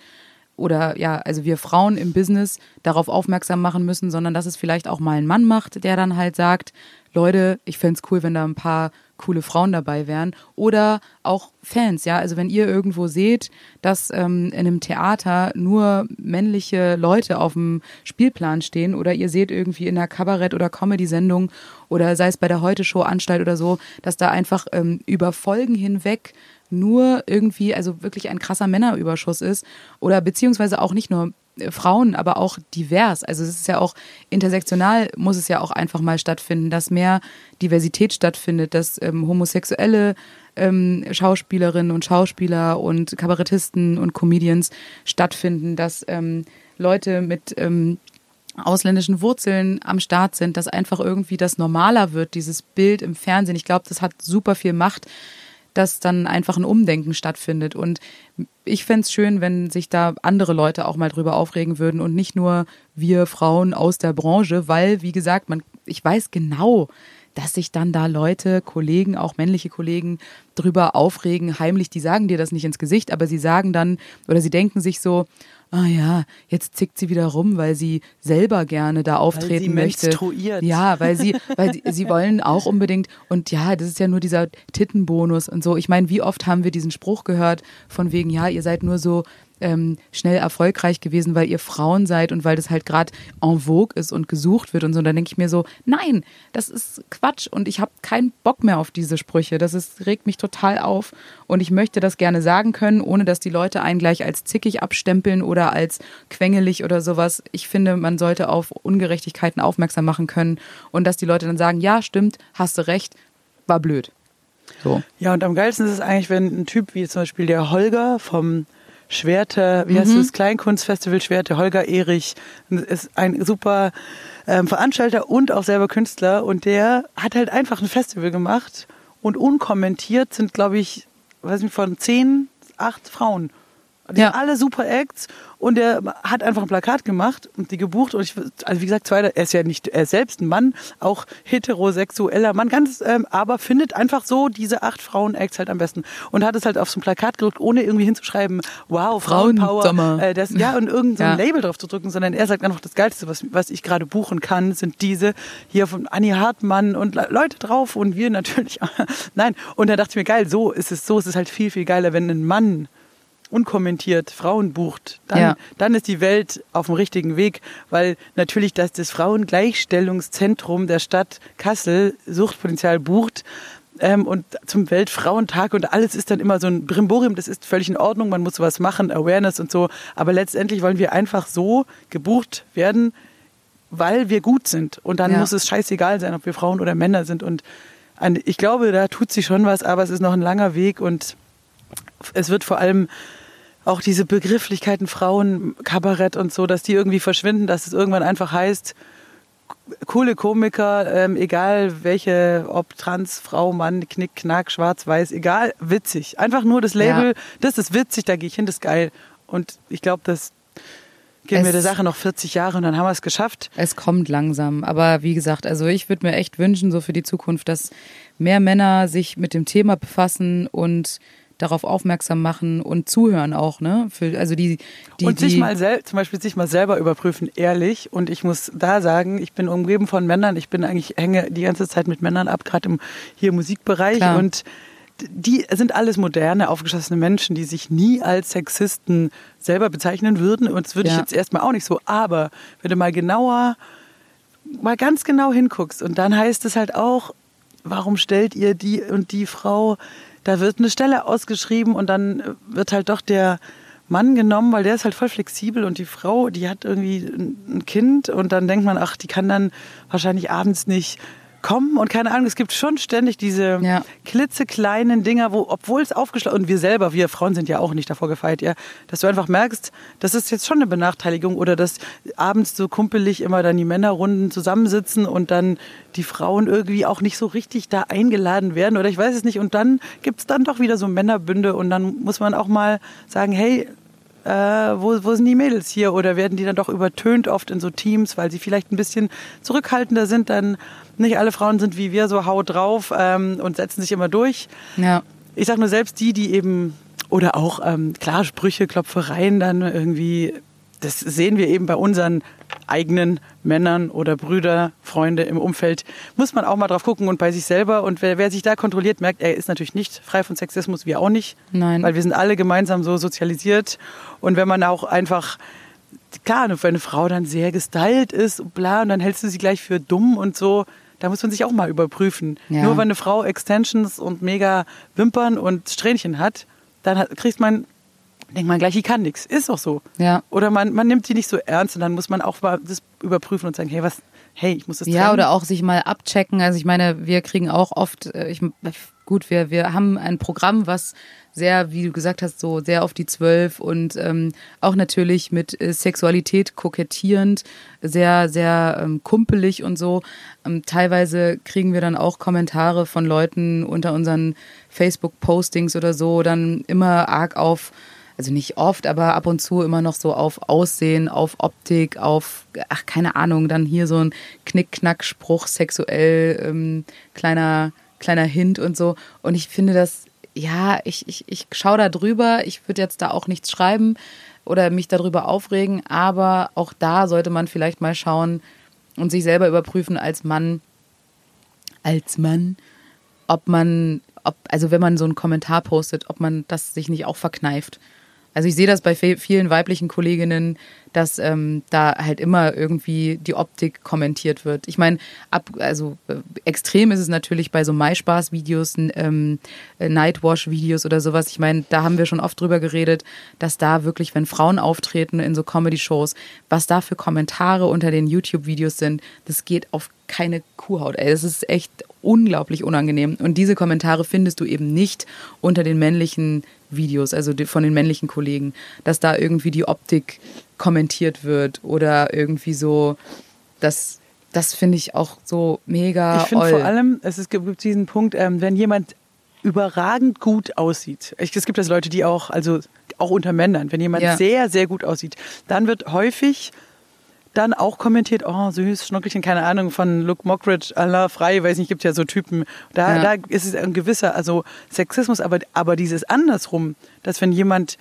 oder ja, also wir Frauen im Business darauf aufmerksam machen müssen, sondern dass es vielleicht auch mal ein Mann macht, der dann halt sagt, Leute, ich fände es cool, wenn da ein paar coole Frauen dabei wären. Oder auch Fans, ja. Also wenn ihr irgendwo seht, dass ähm, in einem Theater nur männliche Leute auf dem Spielplan stehen oder ihr seht irgendwie in einer Kabarett- oder Comedy-Sendung oder sei es bei der Heute-Show-Anstalt oder so, dass da einfach ähm, über Folgen hinweg nur irgendwie, also wirklich ein krasser Männerüberschuss ist oder beziehungsweise auch nicht nur äh, Frauen, aber auch divers. Also es ist ja auch intersektional, muss es ja auch einfach mal stattfinden, dass mehr Diversität stattfindet, dass ähm, homosexuelle ähm, Schauspielerinnen und Schauspieler und Kabarettisten und Comedians stattfinden, dass ähm, Leute mit ähm, ausländischen Wurzeln am Start sind, dass einfach irgendwie das normaler wird, dieses Bild im Fernsehen. Ich glaube, das hat super viel Macht dass dann einfach ein Umdenken stattfindet. Und ich fände schön, wenn sich da andere Leute auch mal drüber aufregen würden und nicht nur wir Frauen aus der Branche, weil, wie gesagt, man, ich weiß genau, dass sich dann da Leute, Kollegen, auch männliche Kollegen, drüber aufregen, heimlich, die sagen dir das nicht ins Gesicht, aber sie sagen dann oder sie denken sich so, ah ja, jetzt zickt sie wieder rum, weil sie selber gerne da auftreten weil sie möchte. Menstruiert. Ja, weil sie, weil sie, sie wollen auch unbedingt und ja, das ist ja nur dieser Tittenbonus und so. Ich meine, wie oft haben wir diesen Spruch gehört von wegen, ja, ihr seid nur so ähm, schnell erfolgreich gewesen, weil ihr Frauen seid und weil das halt gerade en vogue ist und gesucht wird und so. Und dann denke ich mir so, nein, das ist Quatsch und ich habe keinen Bock mehr auf diese Sprüche. Das ist, regt mich total auf und ich möchte das gerne sagen können, ohne dass die Leute einen gleich als zickig abstempeln oder als quengelig oder sowas. Ich finde, man sollte auf Ungerechtigkeiten aufmerksam machen können und dass die Leute dann sagen, ja, stimmt, hast du recht, war blöd. So. Ja, und am geilsten ist es eigentlich, wenn ein Typ wie zum Beispiel der Holger vom Schwerte, wie heißt mhm. das, Kleinkunstfestival Schwerte, Holger Erich, ist ein super ähm, Veranstalter und auch selber Künstler und der hat halt einfach ein Festival gemacht und unkommentiert sind, glaube ich, weiß nicht, von zehn acht Frauen. Die Ja. sind alle super Acts und er hat einfach ein Plakat gemacht und die gebucht und ich, also wie gesagt, zweiter, er ist ja nicht, er ist selbst ein Mann, auch heterosexueller Mann, ganz, ähm, aber findet einfach so diese acht Frauen-Acts halt am besten und hat es halt auf so ein Plakat gedruckt, ohne irgendwie hinzuschreiben, wow, Frauenpower, Frauensommer. äh, das, ja, und irgend so Ja. Label drauf zu drücken, sondern er sagt einfach, das Geilste, was, was ich gerade buchen kann, sind diese hier von Annie Hartmann und Le- Leute drauf und wir natürlich. Nein, und da dachte ich mir, geil, so ist es, so ist es halt viel, viel geiler, wenn ein Mann unkommentiert Frauen bucht, dann, Ja. dann ist die Welt auf dem richtigen Weg, weil natürlich dass das Frauengleichstellungszentrum der Stadt Kassel Suchtpotenzial bucht ähm, und zum Weltfrauentag und alles ist dann immer so ein Brimborium, das ist völlig in Ordnung, man muss sowas machen, Awareness und so, aber letztendlich wollen wir einfach so gebucht werden, weil wir gut sind und dann Ja. muss es scheißegal sein, ob wir Frauen oder Männer sind und ich glaube, da tut sich schon was, aber es ist noch ein langer Weg und es wird vor allem auch diese Begrifflichkeiten Frauen, Kabarett und so, dass die irgendwie verschwinden, dass es irgendwann einfach heißt, coole Komiker, ähm, egal welche, ob trans, Frau, Mann, Knick, Knack, Schwarz, Weiß, egal, witzig. Einfach nur das Label, Ja. das ist witzig, da gehe ich hin, das ist geil. Und ich glaube, das geben wir der Sache noch 40 Jahre und dann haben wir es geschafft. Es kommt langsam, aber wie gesagt, also ich würde mir echt wünschen, so für die Zukunft, dass mehr Männer sich mit dem Thema befassen und darauf aufmerksam machen und zuhören auch, ne? Für, also die, die, und die, sich mal sel zum Beispiel sich mal selber überprüfen, ehrlich. Und ich muss da sagen, ich bin umgeben von Männern. Ich bin eigentlich hänge die ganze Zeit mit Männern ab, gerade im hier Musikbereich. Klar. Und die sind alles moderne, aufgeschossene Menschen, die sich nie als Sexisten selber bezeichnen würden. Und das würde ich Ja. jetzt erstmal auch nicht so. Aber wenn du mal genauer, mal ganz genau hinguckst und dann heißt es halt auch, warum stellt ihr die und die Frau, da wird eine Stelle ausgeschrieben und dann wird halt doch der Mann genommen, weil der ist halt voll flexibel und die Frau, die hat irgendwie ein ein Kind und dann denkt man, ach, die kann dann wahrscheinlich abends nicht kommen und keine Ahnung, es gibt schon ständig diese Ja. klitzekleinen Dinger, wo, obwohl es aufgeschlossen, und wir selber, wir Frauen sind ja auch nicht davor gefeit, ja, dass du einfach merkst, das ist jetzt schon eine Benachteiligung oder dass abends so kumpelig immer dann die Männerrunden zusammensitzen und dann die Frauen irgendwie auch nicht so richtig da eingeladen werden oder ich weiß es nicht und dann gibt's dann doch wieder so Männerbünde und dann muss man auch mal sagen, hey, äh, wo, wo sind die Mädels hier? Oder werden die dann doch übertönt oft in so Teams, weil sie vielleicht ein bisschen zurückhaltender sind? Dann nicht alle Frauen sind wie wir so hau drauf ähm, und setzen sich immer durch. ja, Ich sag nur selbst die, die eben oder auch ähm, klar Sprüche, Klopfereien dann irgendwie. Das sehen wir eben bei unseren eigenen Männern oder Brüder, Freunde im Umfeld. Muss man auch mal drauf gucken und bei sich selber. Und wer, wer sich da kontrolliert, merkt, er ist natürlich nicht frei von Sexismus, wir auch nicht. Nein. Weil wir sind alle gemeinsam so sozialisiert. Und wenn man auch einfach, klar, wenn eine Frau dann sehr gestylt ist und bla, und dann hältst du sie gleich für dumm und so, da muss man sich auch mal überprüfen. Ja. Nur wenn eine Frau Extensions und mega Wimpern und Strähnchen hat, dann kriegt man, denkt man gleich, die kann nichts. Ist auch so. ja. Oder man, man nimmt die nicht so ernst und dann muss man auch mal das überprüfen und sagen, hey, was, hey, ich muss das Ja, trennen. oder auch sich mal abchecken. Also ich meine, wir kriegen auch oft, äh, ich, gut, wir, wir haben ein Programm, was sehr, wie du gesagt hast, so sehr auf die Zwölf und ähm, auch natürlich mit äh, Sexualität kokettierend, sehr, sehr ähm, kumpelig und so. Ähm, teilweise kriegen wir dann auch Kommentare von Leuten unter unseren Facebook-Postings oder so, dann immer arg auf also nicht oft, aber ab und zu immer noch so auf Aussehen, auf Optik, auf, ach, keine Ahnung, dann hier so ein Knick-Knack-Spruch, sexuell, ähm, kleiner, kleiner Hint und so. Und ich finde das, ja, ich, ich, ich schaue da drüber, ich würde jetzt da auch nichts schreiben oder mich darüber aufregen, aber auch da sollte man vielleicht mal schauen und sich selber überprüfen als Mann, als Mann, ob man, ob, also wenn man so einen Kommentar postet, ob man das sich nicht auch verkneift. Also ich sehe das bei vielen weiblichen Kolleginnen, dass ähm, da halt immer irgendwie die Optik kommentiert wird. Ich meine, also äh, extrem ist es natürlich bei so MySpaß-Videos, ähm, äh, Nightwash-Videos oder sowas. Ich meine, da haben wir schon oft drüber geredet, dass da wirklich, wenn Frauen auftreten in so Comedy-Shows, was da für Kommentare unter den YouTube-Videos sind, das geht auf keine Kuhhaut. Ey, das ist echt unglaublich unangenehm. Und diese Kommentare findest du eben nicht unter den männlichen Videos, also von den männlichen Kollegen, dass da irgendwie die Optik kommentiert wird oder irgendwie so, das, das finde ich auch so mega Ich finde vor allem, es ist, gibt diesen Punkt, ähm, wenn jemand überragend gut aussieht. Es gibt also Leute, die auch, also auch unter Männern, wenn jemand Ja. sehr, sehr gut aussieht, dann wird häufig dann auch kommentiert, oh süß, Schnuckelchen, keine Ahnung, von Luke Mockridge, Allah frei, weiß nicht, gibt ja so Typen. Da, Ja. da ist es ein gewisser, also Sexismus, aber, aber dieses andersrum, dass wenn jemand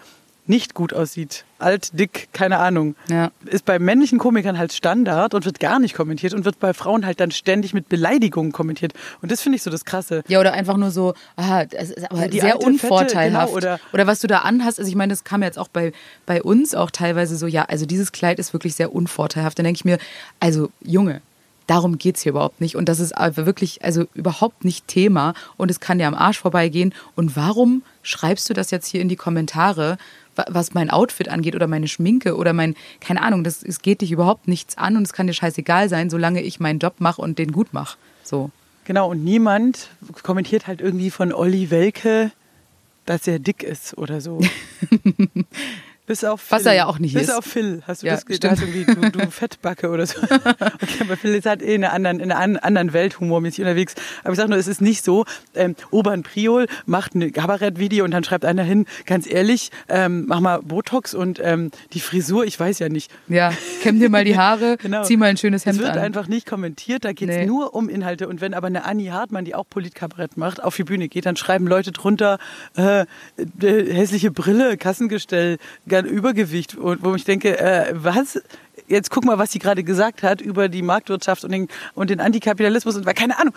nicht gut aussieht, alt, dick, keine Ahnung, Ja. ist bei männlichen Komikern halt Standard und wird gar nicht kommentiert und wird bei Frauen halt dann ständig mit Beleidigungen kommentiert. Und das finde ich so das Krasse. Ja, oder einfach nur so, ah, das ist aber die sehr alte, fette, unvorteilhaft. genau, oder- oder, was du da anhast, also ich meine, das kam jetzt auch bei, bei uns auch teilweise so, ja, also dieses Kleid ist wirklich sehr unvorteilhaft. Dann denke ich mir, also Junge, darum geht's hier überhaupt nicht. Und das ist wirklich, also überhaupt nicht Thema und es kann dir am Arsch vorbeigehen. Und warum schreibst du das jetzt hier in die Kommentare, was mein Outfit angeht oder meine Schminke oder mein, keine Ahnung, das, es geht dich überhaupt nichts an und es kann dir scheißegal sein, solange ich meinen Job mache und den gut mache. So. Genau, und niemand kommentiert halt irgendwie von Olli Welke, dass er dick ist oder so. Bis auf Phil. Was er ja auch nicht Bis ist. auf Phil. Hast du Ja, das stimmt. du hast irgendwie, du, du Fettbacke oder so. Okay, aber Phil ist halt eh in einer anderen, in einer an- anderen Welt humormäßig unterwegs. Aber ich sag nur, es ist nicht so, ähm, Obern Priol macht ein Kabarettvideo und dann schreibt einer hin, ganz ehrlich, ähm, mach mal Botox und ähm, die Frisur, ich weiß ja nicht. Ja, kämm dir mal die Haare, Genau. zieh mal ein schönes Hemd Es wird an. einfach nicht kommentiert, da geht es Nee. nur um Inhalte. Und wenn aber eine Annie Hartmann, die auch Politkabarett macht, auf die Bühne geht, dann schreiben Leute drunter äh, äh, hässliche Brille, Kassengestell, Übergewicht. Und wo ich denke, äh, was? Jetzt guck mal, was sie gerade gesagt hat über die Marktwirtschaft und den, und den Antikapitalismus und weil keine Ahnung,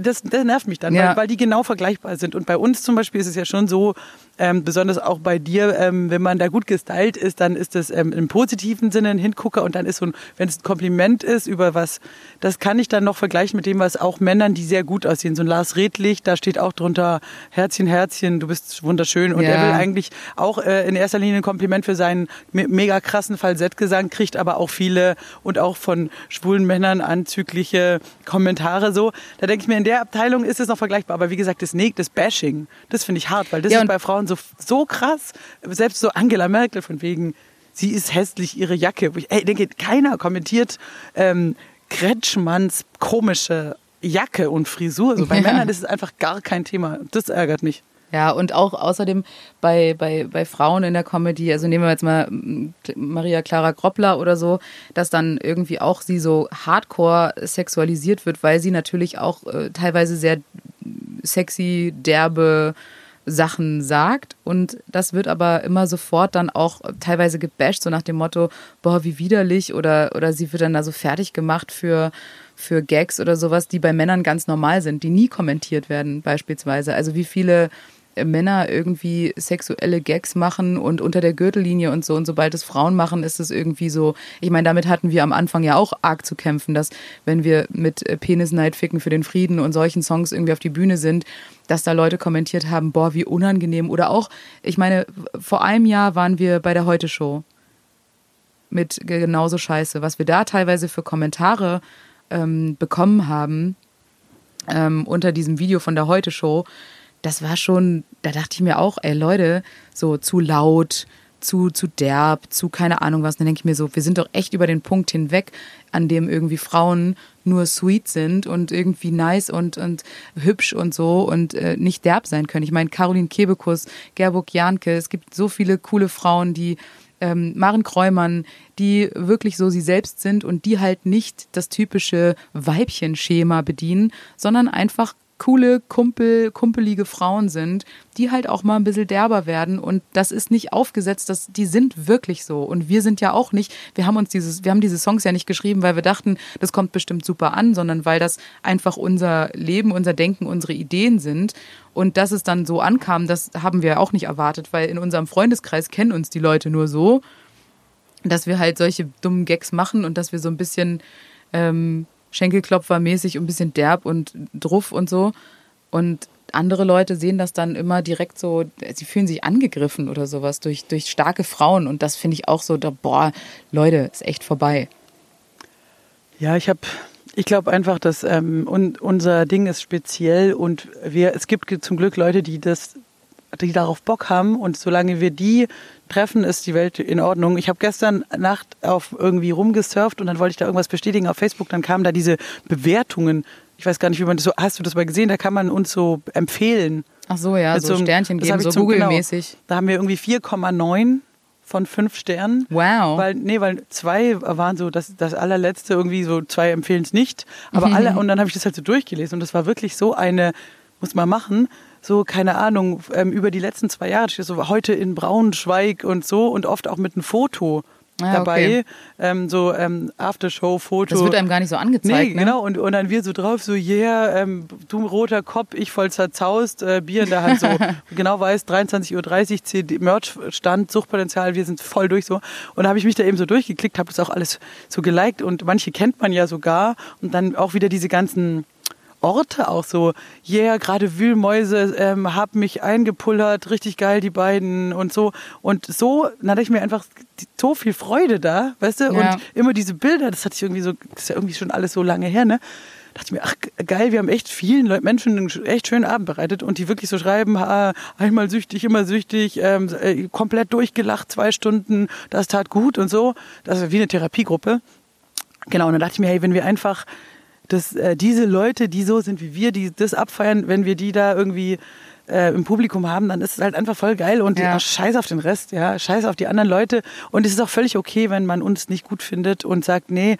das, das nervt mich dann, Ja. weil, weil die genau vergleichbar sind. Und bei uns zum Beispiel ist es ja schon so, ähm, besonders auch bei dir, ähm, wenn man da gut gestylt ist, dann ist das ähm, im positiven Sinne ein Hingucker und dann ist so ein, wenn es ein Kompliment ist über was, das kann ich dann noch vergleichen mit dem, was auch Männern, die sehr gut aussehen. So ein Lars Redlich, da steht auch drunter Herzchen, Herzchen, du bist wunderschön. Und Ja. er will eigentlich auch äh, in erster Linie ein Kompliment für seinen me mega krassen Falsettgesang, kriegt aber auch viele und auch von schwulen Männern anzügliche Kommentare so. Da denke ich mir, in der Abteilung ist es noch vergleichbar. Aber wie gesagt, das, Neg das Bashing, das finde ich hart, weil das Ja, ist bei Frauen so, so krass. Selbst so Angela Merkel von wegen, sie ist hässlich, ihre Jacke. Ich ey, denke, keiner kommentiert ähm, Kretschmanns komische Jacke und Frisur. So bei Ja. Männern ist es einfach gar kein Thema. Das ärgert mich. Ja, und auch außerdem bei, bei, bei Frauen in der Comedy, also nehmen wir jetzt mal Maria Clara Groppler oder so, dass dann irgendwie auch sie so hardcore sexualisiert wird, weil sie natürlich auch äh, teilweise sehr sexy, derbe Sachen sagt und das wird aber immer sofort dann auch teilweise gebasht, so nach dem Motto, boah, wie widerlich oder, oder sie wird dann da so fertig gemacht für, für Gags oder sowas, die bei Männern ganz normal sind, die nie kommentiert werden beispielsweise. Also wie viele Männer irgendwie sexuelle Gags machen und unter der Gürtellinie und so. Und sobald es Frauen machen, ist es irgendwie so, ich meine, damit hatten wir am Anfang ja auch arg zu kämpfen, dass wenn wir mit äh, Penisneid ficken für den Frieden und solchen Songs irgendwie auf die Bühne sind, dass da Leute kommentiert haben, boah, wie unangenehm. Oder auch, ich meine, vor einem Jahr waren wir bei der Heute Show mit genauso Scheiße, was wir da teilweise für Kommentare ähm, bekommen haben ähm, unter diesem Video von der Heute Show, das war schon, da dachte ich mir auch, ey Leute, so zu laut, zu, zu derb, zu keine Ahnung was. Dann denke ich mir so, wir sind doch echt über den Punkt hinweg, an dem irgendwie Frauen nur sweet sind und irgendwie nice und, und hübsch und so und äh, nicht derb sein können. Ich meine, Caroline Kebekus, Gerburg Janke, es gibt so viele coole Frauen, die ähm, Maren Kräumann, die wirklich so sie selbst sind und die halt nicht das typische Weibchenschema bedienen, sondern einfach coole, kumpel, kumpelige Frauen sind, die halt auch mal ein bisschen derber werden. Und das ist nicht aufgesetzt, das, die sind wirklich so. Und wir sind ja auch nicht, wir haben uns dieses, wir haben diese Songs ja nicht geschrieben, weil wir dachten, das kommt bestimmt super an, sondern weil das einfach unser Leben, unser Denken, unsere Ideen sind. Und dass es dann so ankam, das haben wir auch nicht erwartet, weil in unserem Freundeskreis kennen uns die Leute nur so, dass wir halt solche dummen Gags machen und dass wir so ein bisschen ähm, Schenkelklopfermäßig und ein bisschen derb und druff und so. Und andere Leute sehen das dann immer direkt so, sie fühlen sich angegriffen oder sowas durch, durch starke Frauen. Und das finde ich auch so, da, boah, Leute, ist echt vorbei. Ja, ich habe, ich glaube einfach, dass ähm, un, unser Ding ist speziell und wir, es gibt zum Glück Leute, die das, die darauf Bock haben und solange wir die treffen, ist die Welt in Ordnung. Ich habe gestern Nacht auf irgendwie rumgesurft und dann wollte ich da irgendwas bestätigen auf Facebook, dann kamen da diese Bewertungen. Ich weiß gar nicht, wie man das so, hast du das mal gesehen? Da kann man uns so empfehlen. Ach so, ja, so, einem- Sternchen geben, so genau. Google-mäßig. Da haben wir irgendwie 4,9 von 5 Sternen. Wow. Weil, nee, weil zwei waren so das, das allerletzte, irgendwie so zwei empfehlen es nicht. Aber alle, und dann habe ich das halt so durchgelesen und das war wirklich so eine, muss man machen, so, keine Ahnung, ähm, über die letzten zwei Jahre, so heute in Braunschweig und so und oft auch mit einem Foto Ah, dabei, okay. ähm, so ähm, Aftershow-Foto. Das wird einem gar nicht so angezeigt, Nee, ne? genau. Und, und dann wir so drauf, so, yeah, ähm, du roter Kopf, ich voll zerzaust, äh, Bier in der Hand, so genau weiß, 23.30 Uhr, CD, Merch-Stand, Suchtpotenzial, wir sind voll durch so. Und da habe ich mich da eben so durchgeklickt, habe das auch alles so geliked und manche kennt man ja sogar. Und dann auch wieder diese ganzen Orte auch so, yeah, gerade Wühlmäuse ähm, hab mich eingepullert, richtig geil, die beiden und so. Und so, dann hatte ich mir einfach so viel Freude da, weißt du? Ja. Und immer diese Bilder, das hatte ich irgendwie so, das ist ja irgendwie schon alles so lange her, ne? dachte ich mir, ach geil, wir haben echt vielen Leuten, Menschen einen echt schönen Abend bereitet und die wirklich so schreiben, ah, einmal süchtig, immer süchtig, ähm, äh, komplett durchgelacht, zwei Stunden, das tat gut und so. Das ist wie eine Therapiegruppe. Genau, und dann dachte ich mir, hey, wenn wir einfach das, äh, diese Leute, die so sind wie wir, die das abfeiern, wenn wir die da irgendwie äh, im Publikum haben, dann ist es halt einfach voll geil und ja. scheiß auf den Rest, ja, scheiß auf die anderen Leute. Und es ist auch völlig okay, wenn man uns nicht gut findet und sagt, nee,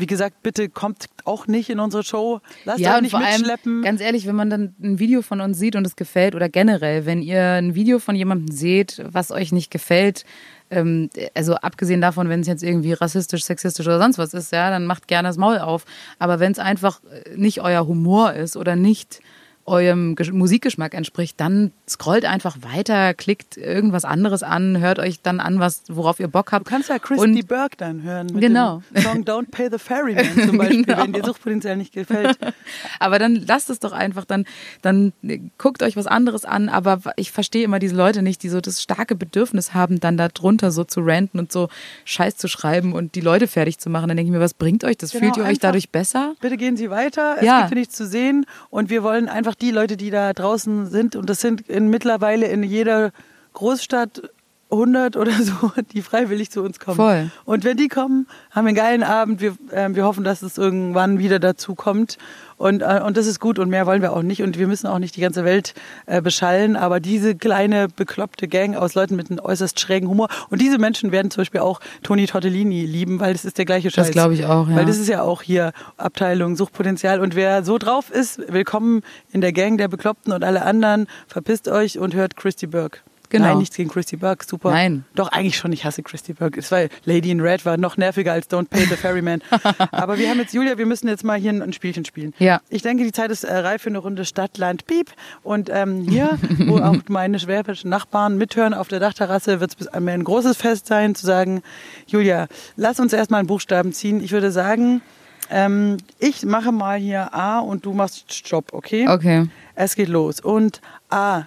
wie gesagt, bitte kommt auch nicht in unsere Show, lasst ja, euch nicht vor allem, mitschleppen. ganz ehrlich, wenn man dann ein Video von uns sieht und es gefällt oder generell, wenn ihr ein Video von jemandem seht, was euch nicht gefällt, ähm, also abgesehen davon, wenn es jetzt irgendwie rassistisch, sexistisch oder sonst was ist, ja, dann macht gerne das Maul auf. Aber wenn es einfach äh, nicht euer Humor ist oder nicht eurem Gesch- Musikgeschmack entspricht, dann scrollt einfach weiter, klickt irgendwas anderes an, hört euch dann an, was, worauf ihr Bock habt. Du kannst ja Christy Und- Burke dann hören mit Genau. dem Song Don't Pay the Ferryman zum Beispiel, Genau. wenn dir Suchtpotenzial nicht gefällt. Aber dann lasst es doch einfach, dann, dann guckt euch was anderes an. Aber ich verstehe immer diese Leute nicht, die so das starke Bedürfnis haben, dann da drunter so zu ranten und so Scheiß zu schreiben und die Leute fertig zu machen. Dann denke ich mir, was bringt euch das? Genau, Fühlt ihr euch dadurch besser? Bitte gehen Sie weiter. Es Ja. gibt nichts zu sehen. Und wir wollen einfach die Leute, die da draußen sind, und das sind in, mittlerweile in jeder Großstadt 100 oder so, die freiwillig zu uns kommen. Voll. Und wenn die kommen, haben wir einen geilen Abend. Wir, ähm, wir hoffen, dass es irgendwann wieder dazu kommt. Und, äh, und das ist gut und mehr wollen wir auch nicht. Und wir müssen auch nicht die ganze Welt äh, beschallen. Aber diese kleine, bekloppte Gang aus Leuten mit einem äußerst schrägen Humor. Und diese Menschen werden zum Beispiel auch Toni Tortellini lieben, weil das ist der gleiche Scheiß. glaube ich auch, ja. Weil das ist ja auch hier Abteilung Suchtpotenzial. Und wer so drauf ist, willkommen in der Gang der Bekloppten und alle anderen. Verpisst euch und hört Christy Burke. Genau. Nein, nichts gegen Christy Burke, super. Nein. Doch, eigentlich schon, ich hasse Christy Burke. Es war Lady in Red war noch nerviger als Don't Pay the Ferryman. Aber wir haben jetzt, Julia, wir müssen jetzt mal hier ein Spielchen spielen. Ja. Ich denke, die Zeit ist äh, reif für eine Runde Stadt, Land, Piep. Und ähm, hier, wo auch meine schwäbischen Nachbarn mithören auf der Dachterrasse, wird es bis einmal ein großes Fest sein, zu sagen, Julia, lass uns erstmal einen Buchstaben ziehen. Ich würde sagen, ähm, ich mache mal hier A und du machst Stopp, okay? Okay, Es geht los. Und A,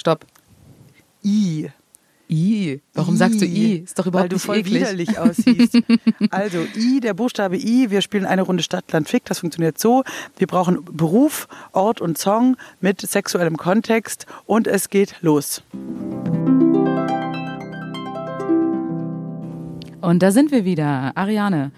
stopp. I. I. Warum sagst du I? Ist doch überhaupt Weil du nicht voll eklig. widerlich aussiehst. also I, der Buchstabe I, wir spielen eine Runde Stadt, Land, Fick. Das funktioniert so. Wir brauchen Beruf, Ort und Song mit sexuellem Kontext und es geht los. Und da sind wir wieder. Ariane,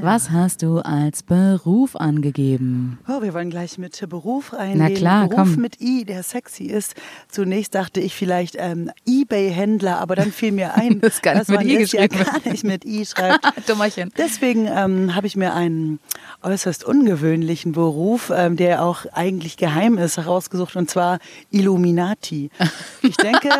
was hast du als Beruf angegeben? Oh, wir wollen gleich mit Beruf reingehen. Na klar, Beruf komm. mit I, der sexy ist. Zunächst dachte ich vielleicht ähm, Ebay-Händler, aber dann fiel mir ein, Das nicht dass mit man I es ja gar nicht mit I schreibt. Dummerchen. Deswegen ähm, habe ich mir einen äußerst ungewöhnlichen Beruf, ähm, der auch eigentlich geheim ist, herausgesucht, und zwar Illuminati. Ich denke,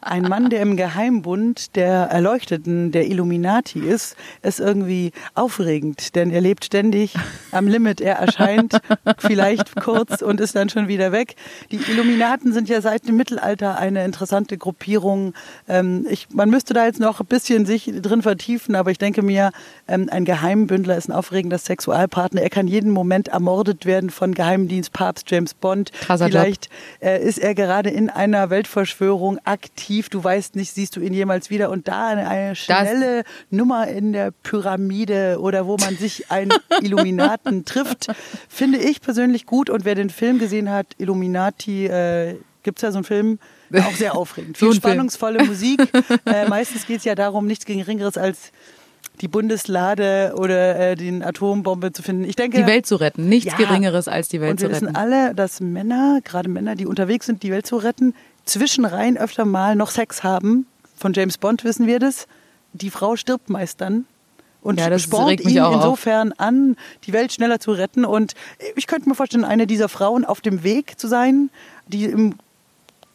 ein Mann, der im Geheimbund der Erleuchteten, der Illuminati ist, ist irgendwie aufregend, denn er lebt ständig am Limit. Er erscheint vielleicht kurz und ist dann schon wieder weg. Die Illuminaten sind ja seit dem Mittelalter eine interessante Gruppierung. Ähm, ich, man müsste da jetzt noch ein bisschen sich drin vertiefen, aber ich denke mir, ähm, ein Geheimbündler ist ein aufregender Sexualpartner. Er kann jeden Moment ermordet werden von Geheimdienst Papst James Bond. Krasser. Vielleicht äh, ist er gerade in einer Weltverschwörung aktiv. Du weißt nicht, siehst du ihn jemals wieder und da eine, eine schnelle Nummer in der Pyramide oder wo man sich einen Illuminaten trifft, finde ich persönlich gut. Und wer den Film gesehen hat, Illuminati, äh, gibt es ja so einen Film, auch sehr aufregend. So Viel Film. spannungsvolle Musik. äh, meistens geht es ja darum, nichts Geringeres als die Bundeslade oder äh, die Atombombe zu finden. Ich denke, Die Welt zu retten. Nichts Ja. Geringeres als die Welt und zu wir wissen retten. alle, dass Männer, gerade Männer, die unterwegs sind, die Welt zu retten, zwischenrein öfter mal noch Sex haben. Von James Bond wissen wir das. Die Frau stirbt meist dann. Und Ja, spornt ihn auch auf. insofern an, die Welt schneller zu retten. Und ich könnte mir vorstellen, eine dieser Frauen auf dem Weg zu sein, die im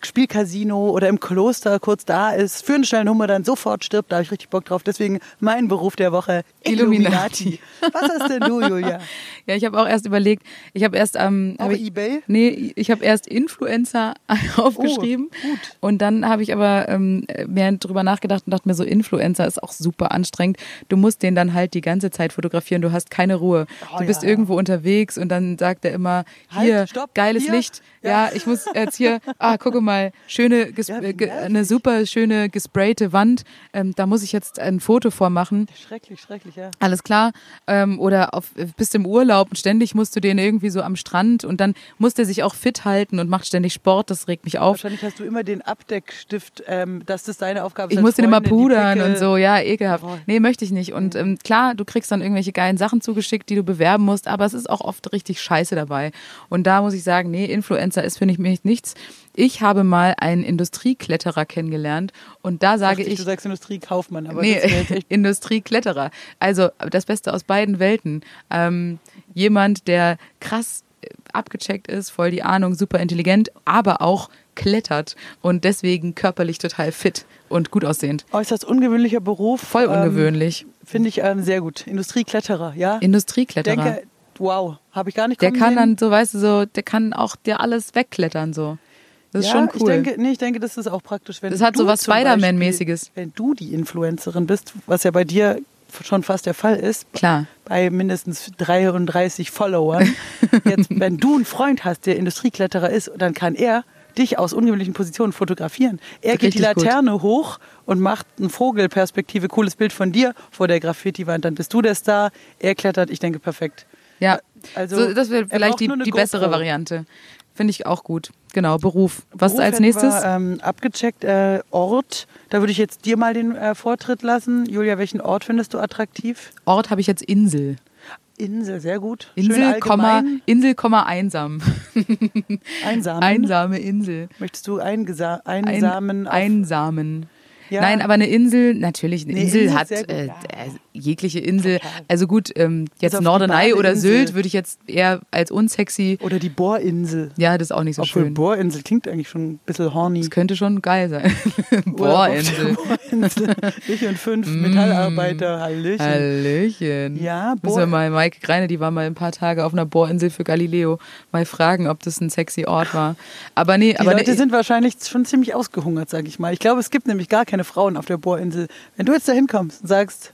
Spielcasino oder im Kloster kurz da ist, für eine schnelle Nummer dann sofort stirbt, da habe ich richtig Bock drauf. Deswegen mein Beruf der Woche, Illuminati. Was hast denn du, Julia? Ja, ich habe auch erst überlegt, ich habe erst ähm, Auch hab ich, Ebay? Nee, ich habe erst Influencer aufgeschrieben Oh, gut. und dann habe ich aber ähm, mehr drüber nachgedacht und dachte mir so, Influencer ist auch super anstrengend. Du musst den dann halt die ganze Zeit fotografieren, du hast keine Ruhe. Oh, du bist ja. irgendwo unterwegs und dann sagt er immer, Halt, hier, stopp, geiles hier. Licht. Ja. Ja. ich muss jetzt hier, ah, gucke mal, schöne, ges Ja, äh, eine super schöne gesprayte Wand. Ähm, da muss ich jetzt ein Foto vormachen. Schrecklich, schrecklich, ja. Alles klar. Ähm, oder auf, bist im Urlaub und ständig musst du den irgendwie so am Strand und dann muss der sich auch fit halten und macht ständig Sport. Das regt mich auf. Wahrscheinlich hast du immer den Abdeckstift, ähm, dass das deine Aufgabe ist. Ich muss den immer pudern und so, ja, ekelhaft. Oh. Nee, möchte ich nicht. Und ähm, klar, du kriegst dann irgendwelche geilen Sachen zugeschickt, die du bewerben musst, aber es ist auch oft richtig scheiße dabei. Und da muss ich sagen, nee, Influencer ist für mich nichts. Ich habe mal einen Industriekletterer kennengelernt und da sage Dachte ich, ich, du sagst Industriekaufmann, aber nee, Industriekletterer. Also das Beste aus beiden Welten. Ähm, jemand, der krass äh, abgecheckt ist, voll die Ahnung, super intelligent, aber auch klettert und deswegen körperlich total fit und gut aussehend. äußerst ungewöhnlicher Beruf. Voll ungewöhnlich. Ähm, Finde ich ähm, sehr gut. Industriekletterer, ja. Industriekletterer. denke, wow, habe ich gar nicht der kann sehen. dann so, weißt du, so, der kann auch dir alles wegklettern so. Das ist ja, schon cool. Ich denke, nee, ich denke, das ist auch praktisch, wenn Das hat du so was Spider-Man-mäßiges. Wenn du die Influencerin bist, was ja bei dir schon fast der Fall ist, Klar. bei mindestens 33 Followern. Jetzt, wenn du einen Freund hast, der Industriekletterer ist, dann kann er dich aus ungewöhnlichen Positionen fotografieren. Er geht die Richtig gut. Laterne hoch und macht ein Vogelperspektive, cooles Bild von dir vor der Graffiti-Wand. Dann bist du der Star, er klettert, ich denke, perfekt. Ja, Also, so, das wäre vielleicht die, die bessere. Variante. Finde ich auch gut. Genau, Beruf. Was Beruf als nächstes? Wir, ähm, abgecheckt, äh, Ort. Da würde ich jetzt dir mal den äh, Vortritt lassen. Julia, welchen Ort findest du attraktiv? Ort habe ich jetzt Insel. Insel, sehr gut. Insel, Komma. Insel, Komma, einsam. Einsam. Einsame Insel. Möchtest du eingesa Ein, einsamen? Ja. Nein, aber eine Insel, natürlich, eine Nee, Insel, Insel hat gut, äh, ja. äh, jegliche Insel. Total. Also gut, ähm, jetzt die Norderney oder. Sylt würde ich jetzt eher als unsexy. Oder die Bohrinsel. Ja, das ist auch nicht so Obwohl schön. Bohrinsel klingt eigentlich schon ein bisschen horny. Das könnte schon geil sein. Bohrinsel. Bohrinsel. Ich und fünf Metallarbeiter. Hallöchen. Hallöchen. Ja, Müssen wir mal Maike Greine, die war mal ein paar Tage auf einer Bohrinsel für Galileo, mal fragen, ob das ein sexy Ort war. Aber nee, Die aber Leute nee, sind wahrscheinlich schon ziemlich ausgehungert, sage ich mal. Ich glaube, es gibt nämlich gar keine Frauen auf der Bohrinsel. Wenn du jetzt da hinkommst und sagst,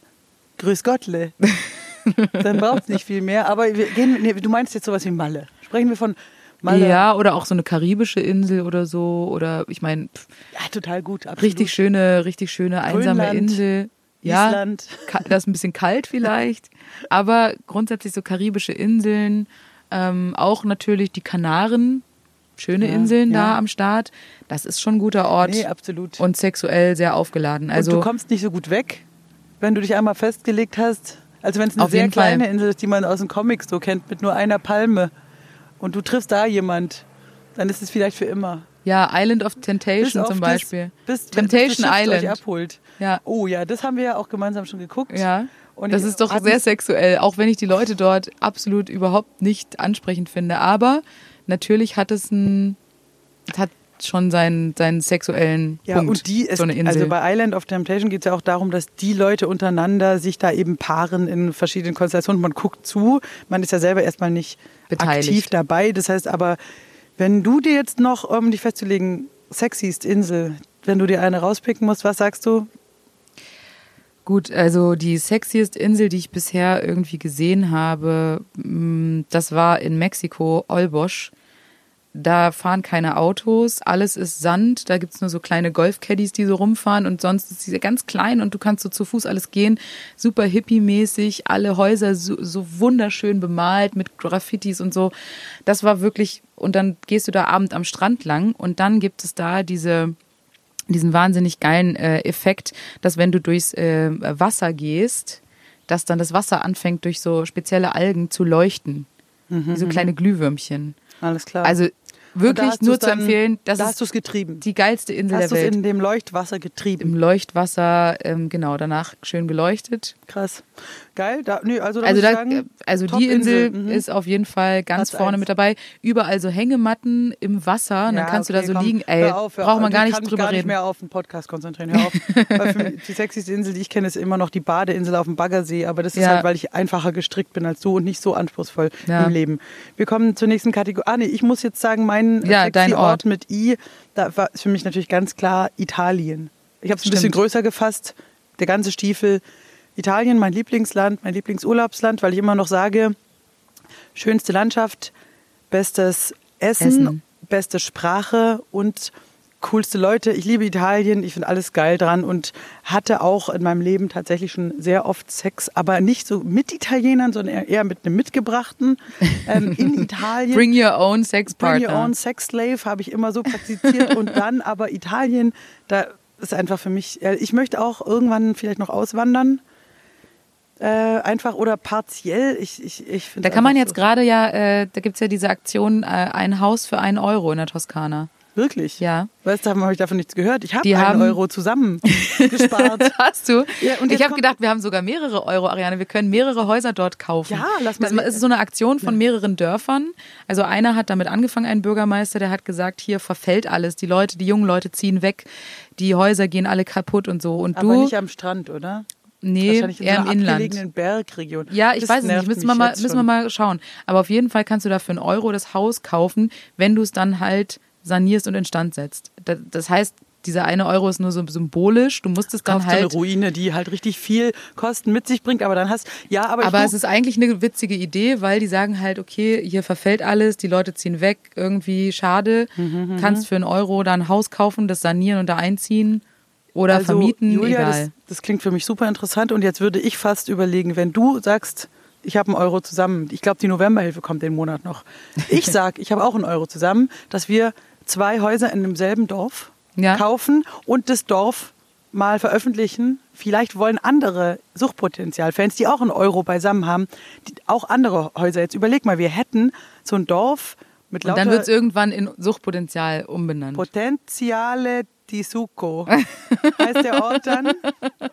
grüß Gottle, dann braucht es nicht viel mehr. Aber wir gehen, nee, du meinst jetzt sowas wie Malle. Sprechen wir von Malle. ja, oder auch so eine karibische Insel oder so. Oder ich meine, Ja, total gut. Absolut. richtig schöne, richtig schöne einsame Grönland, Insel. Ja, Island. das ist ein bisschen kalt vielleicht, aber grundsätzlich so karibische Inseln, ähm, auch natürlich die Kanaren, schöne Ja, Inseln ja. da am Start. Das ist schon ein guter Ort Nee, absolut. und sexuell sehr aufgeladen. und Also du kommst nicht so gut weg, wenn du dich einmal festgelegt hast. Also wenn es eine sehr jeden Fall. kleine Insel ist, die man aus den Comics so kennt, mit nur einer Palme und du triffst da jemand, dann ist es vielleicht für immer. ja, Island of Temptation zum das- Beispiel. Bis, Temptation bis das Island. Euch abholt. Ja. Oh ja, das haben wir ja auch gemeinsam schon geguckt. Ja. Und das ist doch sehr sexuell, auch wenn ich die Leute dort absolut überhaupt nicht ansprechend finde. Aber natürlich hat es ein, hat schon seinen, seinen sexuellen Ja, Punkt, und die ist, so eine Insel. also bei Island of Temptation geht es ja auch darum, dass die Leute untereinander sich da eben paaren in verschiedenen Konstellationen. Man guckt zu, man ist ja selber erstmal nicht Beteiligt. aktiv dabei. Das heißt aber, wenn du dir jetzt noch, um dich festzulegen, sexiest Insel, wenn du dir eine rauspicken musst, was sagst du? Gut, also die sexiest Insel, die ich bisher irgendwie gesehen habe, mh, das war in Mexiko, Olbosch. Da fahren keine Autos, alles ist Sand, da gibt's nur so kleine Golfcaddies, die so rumfahren und sonst ist sie ganz klein und du kannst so zu Fuß alles gehen. Super hippie-mäßig, alle Häuser so, so wunderschön bemalt mit Graffitis und so. Das war wirklich, und dann gehst du da abend am Strand lang und dann gibt es da diese, diesen wahnsinnig geilen äh, Effekt, dass wenn du durchs äh, Wasser gehst, dass dann das Wasser anfängt durch so spezielle Algen zu leuchten. Wie so kleine Glühwürmchen. Alles klar. Also wirklich hast nur zu dann- empfehlen, das da ist hast du es getrieben. die geilste Insel Hast du der es Welt. in dem Leuchtwasser getrieben. Im Leuchtwasser, ähm, genau, danach schön geleuchtet. Krass. Geil. Da, nö, also da Also, ich da, sagen, also die Insel Mhm. ist auf jeden Fall ganz Platz vorne eins. mit dabei. Überall so Hängematten im Wasser. Und dann Ja, kannst okay, du da so komm, liegen. Ey, hör auf, hör braucht man gar Ich nicht kann mich drüber gar nicht reden. mehr auf den Podcast konzentrieren. Hör auf. Mich die sexyste Insel, die ich kenne, ist immer noch die Badeinsel auf dem Baggersee. Aber das ist Ja. halt, weil ich einfacher gestrickt bin als du und nicht so anspruchsvoll Ja. im Leben. Wir kommen zur nächsten Kategorie. Ah, nee, ich muss jetzt sagen, mein Ja, Ort. Ort mit I, da war für mich natürlich ganz klar Italien. Ich habe es ein bisschen größer gefasst. Der ganze Stiefel. Italien, mein Lieblingsland, mein Lieblingsurlaubsland, weil ich immer noch sage, schönste Landschaft, bestes Essen, Essen. beste Sprache und coolste Leute. Ich liebe Italien, ich finde alles geil dran und hatte auch in meinem Leben tatsächlich schon sehr oft Sex, aber nicht so mit Italienern, sondern eher- mit einem Mitgebrachten ähm, in Italien. Bring your own sex Bring partner. your own sex slave habe ich immer so praktiziert und dann aber Italien, da ist einfach für mich, äh, ich möchte auch irgendwann vielleicht noch auswandern. Äh, einfach oder partiell. Ich, ich, ich Da kann man jetzt gerade ja, äh, da gibt's ja diese Aktion, äh, ein Haus für einen Euro in der Toskana. so, wirklich. Ja. Weißt du, habe ich davon nichts gehört. Ich habe Die einen Euro zusammen gespart. Hast du? Ja, und ich habe gedacht, wir haben sogar mehrere Euro, Ariane. Wir können mehrere Häuser dort kaufen. Ja, lass mal- Das ist so eine Aktion von mehreren Dörfern. Also einer hat damit angefangen, ein Bürgermeister, der hat gesagt, hier verfällt alles. Die Leute, die jungen Leute ziehen weg. Die Häuser gehen alle kaputt und so. Und Aber du, nicht am Strand, oder? Nee, in eher so im Inland. Bergregion. Ja, ich Das weiß es nicht. Müssen wir, mal, müssen wir mal schauen. Aber auf jeden Fall kannst du da für einen Euro das Haus kaufen, wenn du es dann halt sanierst und instand setzt. Das, heißt, dieser eine Euro ist nur so symbolisch. Du musst es dann Kaufst du eine halt. Ruine, die halt richtig viel Kosten mit sich bringt, aber dann hast ja, aber, Aber es ist eigentlich eine witzige Idee, weil die sagen halt, okay, hier verfällt alles, die Leute ziehen weg, irgendwie schade. Mhm, Kannst für einen Euro da ein Haus kaufen, das sanieren und da einziehen oder also, vermieten, Julia, egal. Das, das klingt für mich super interessant und jetzt würde ich fast überlegen, wenn du sagst, ich habe einen Euro zusammen, ich glaube, die Novemberhilfe kommt den Monat noch. Ich sag, ich habe auch einen Euro zusammen, dass wir zwei Häuser in demselben Dorf Ja. kaufen und das Dorf mal veröffentlichen. Vielleicht wollen andere Suchtpotenzial-Fans, die auch einen Euro beisammen haben, auch andere Häuser. Jetzt überleg mal, wir hätten so ein Dorf mit und lauter dann wird es irgendwann in Suchtpotenzial umbenannt. Potenziale di Succo heißt der Ort dann.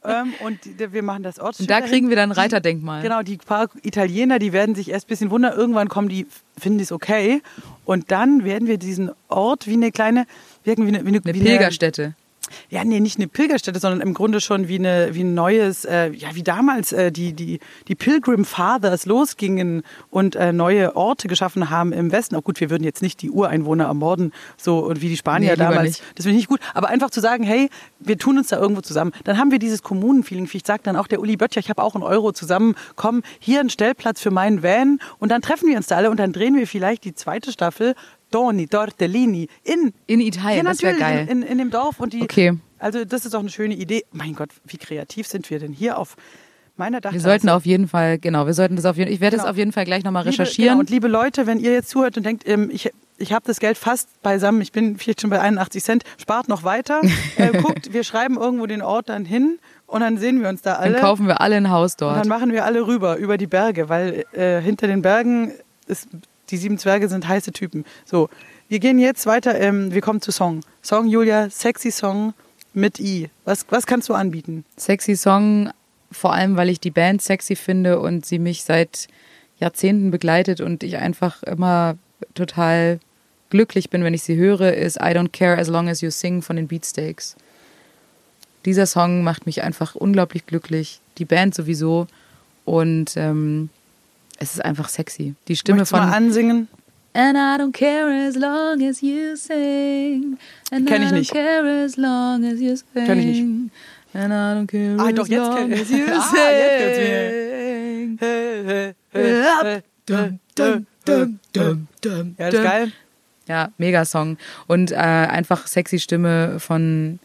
ähm, und die, wir machen das Ort. Und da kriegen wir dann ein Reiterdenkmal. Genau, die paar Italiener, die werden sich erst ein bisschen wundern. Irgendwann kommen die, finden die es okay. Und dann werden wir diesen Ort wie eine kleine, wirken wie eine, wie eine, Eine wie Pilgerstätte. Ja, nee, nicht eine Pilgerstätte, sondern im Grunde schon wie, eine, wie ein neues, äh, ja, wie damals äh, die, die, die Pilgrim Fathers losgingen und äh, neue Orte geschaffen haben im Westen. Auch gut, wir würden jetzt nicht die Ureinwohner ermorden, so und wie die Spanier Nee, damals. nicht. Das finde ich nicht gut. Aber einfach zu sagen, hey, wir tun uns da irgendwo zusammen. Dann haben wir dieses Kommunenfeeling. Vielleicht sagt dann auch der Uli Böttcher, ich habe auch einen Euro zusammen. Komm, hier ein Stellplatz für meinen Van. Und dann treffen wir uns da alle und dann drehen wir vielleicht die zweite Staffel Doni, Tortellini in In Italien, ja, das wäre geil. In, in, in dem Dorf. Und die, Okay. Also das ist doch eine schöne Idee. Mein Gott, wie kreativ sind wir denn hier auf meiner Wir Dachterrasse? sollten auf jeden Fall, genau, wir sollten das auf jeden Ich werde das Genau. auf jeden Fall gleich nochmal recherchieren. Genau, und liebe Leute, wenn ihr jetzt zuhört und denkt, ähm, ich, ich habe das Geld fast beisammen, ich bin vielleicht schon bei 81 Cent, spart noch weiter, äh, guckt, wir schreiben irgendwo den Ort dann hin und dann sehen wir uns da alle. dann kaufen wir alle ein Haus und dort. dann machen wir alle rüber, über die Berge, weil äh, hinter den Bergen ist, die sieben Zwerge sind heiße Typen. So, wir gehen jetzt weiter, ähm, wir kommen zu Song. Song, Julia, sexy Song mit I. Was, was kannst du anbieten? Sexy Song, vor allem, weil ich die Band sexy finde und sie mich seit Jahrzehnten begleitet und ich einfach immer total glücklich bin, wenn ich sie höre, ist I Don't Care As Long As You Sing von den Beatsteaks. Dieser Song macht mich einfach unglaublich glücklich, die Band sowieso und ähm, es ist einfach sexy. Die Stimme Möchtest von mal ansingen? And I don't care as long as you sing. And Kenn ich I don't nicht. care as long as you sing. Kenn ich nicht. And I don't care Ah, as doch, jetzt long as you Ah, sing. Ja, das ist geil. Ja, mega Song. Und äh, einfach sexy Stimme von,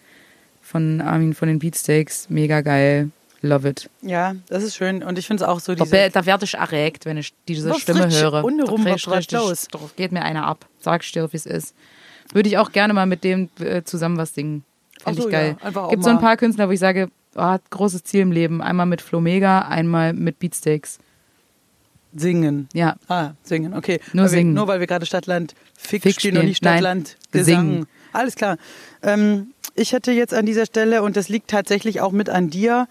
von Armin von den Beatsteaks. Mega geil. Love it. Ja, das ist schön. Und ich finde es auch so diese... da werde ich erregt, wenn ich diese Was Stimme richtig höre. untenrum, Da was bricht los? Da geht mir einer ab. Sag ich dir, wie es ist. Würde ich auch gerne mal mit dem äh, zusammen was singen. Finde so, ich geil. ja, Gibt so ein paar Künstler, wo ich sage, oh, hat großes Ziel im Leben. Einmal mit Flomega, einmal mit Beatsteaks. Singen. Ja. Ah, singen, okay. Nur weil wir, singen. nur weil wir gerade Stadtland Fick, Fick spielen und nicht Nein, Stadtland Gesang. singen. Alles klar. Ähm, ich hätte jetzt an dieser Stelle, und das liegt tatsächlich auch mit an dir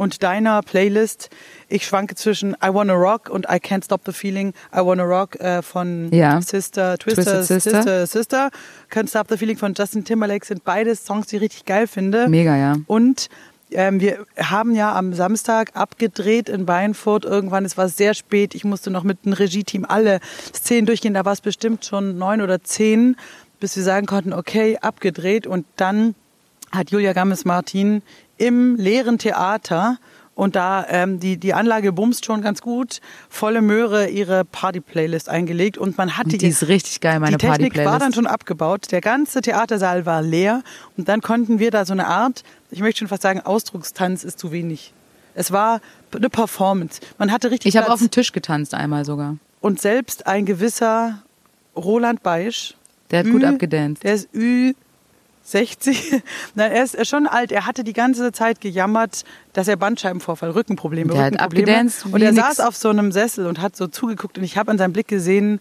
und deiner Playlist, ich schwanke zwischen I Wanna Rock und I Can't Stop the Feeling. I Wanna Rock äh, von Ja. Sister, Twister, Twisted Sister. Sister, Sister. Can't Stop the Feeling von Justin Timberlake sind beide Songs, die ich richtig geil finde. Mega, ja. Und ähm, wir haben ja am Samstag abgedreht in Weinfurt. Irgendwann, es war sehr spät. Ich musste noch mit dem Regie-Team alle Szenen durchgehen. Da war es bestimmt schon neun oder zehn, bis wir sagen konnten, okay, abgedreht. Und dann hat Julia Gammes-Martin im leeren Theater und da ähm, die, die Anlage bumst schon ganz gut, volle Möhre ihre Party-Playlist eingelegt und man hatte Und die ist richtig geil, meine die Technik war Party-Playlist. dann schon abgebaut. Der ganze Theatersaal war leer. Und dann konnten wir da so eine Art, ich möchte schon fast sagen, Ausdruckstanz ist zu wenig. Es war eine Performance. Man hatte richtig Ich habe auf dem Tisch getanzt einmal sogar. Und selbst ein gewisser Roland Beisch, Der hat Ü- gut abgedanced. der ist Ü60. Nein, er ist schon alt. Er hatte die ganze Zeit gejammert, dass er Bandscheibenvorfall, Rückenprobleme, Der hat Rückenprobleme. abgedanced Und er nix. saß auf so einem Sessel und hat so zugeguckt und ich habe an seinem Blick gesehen,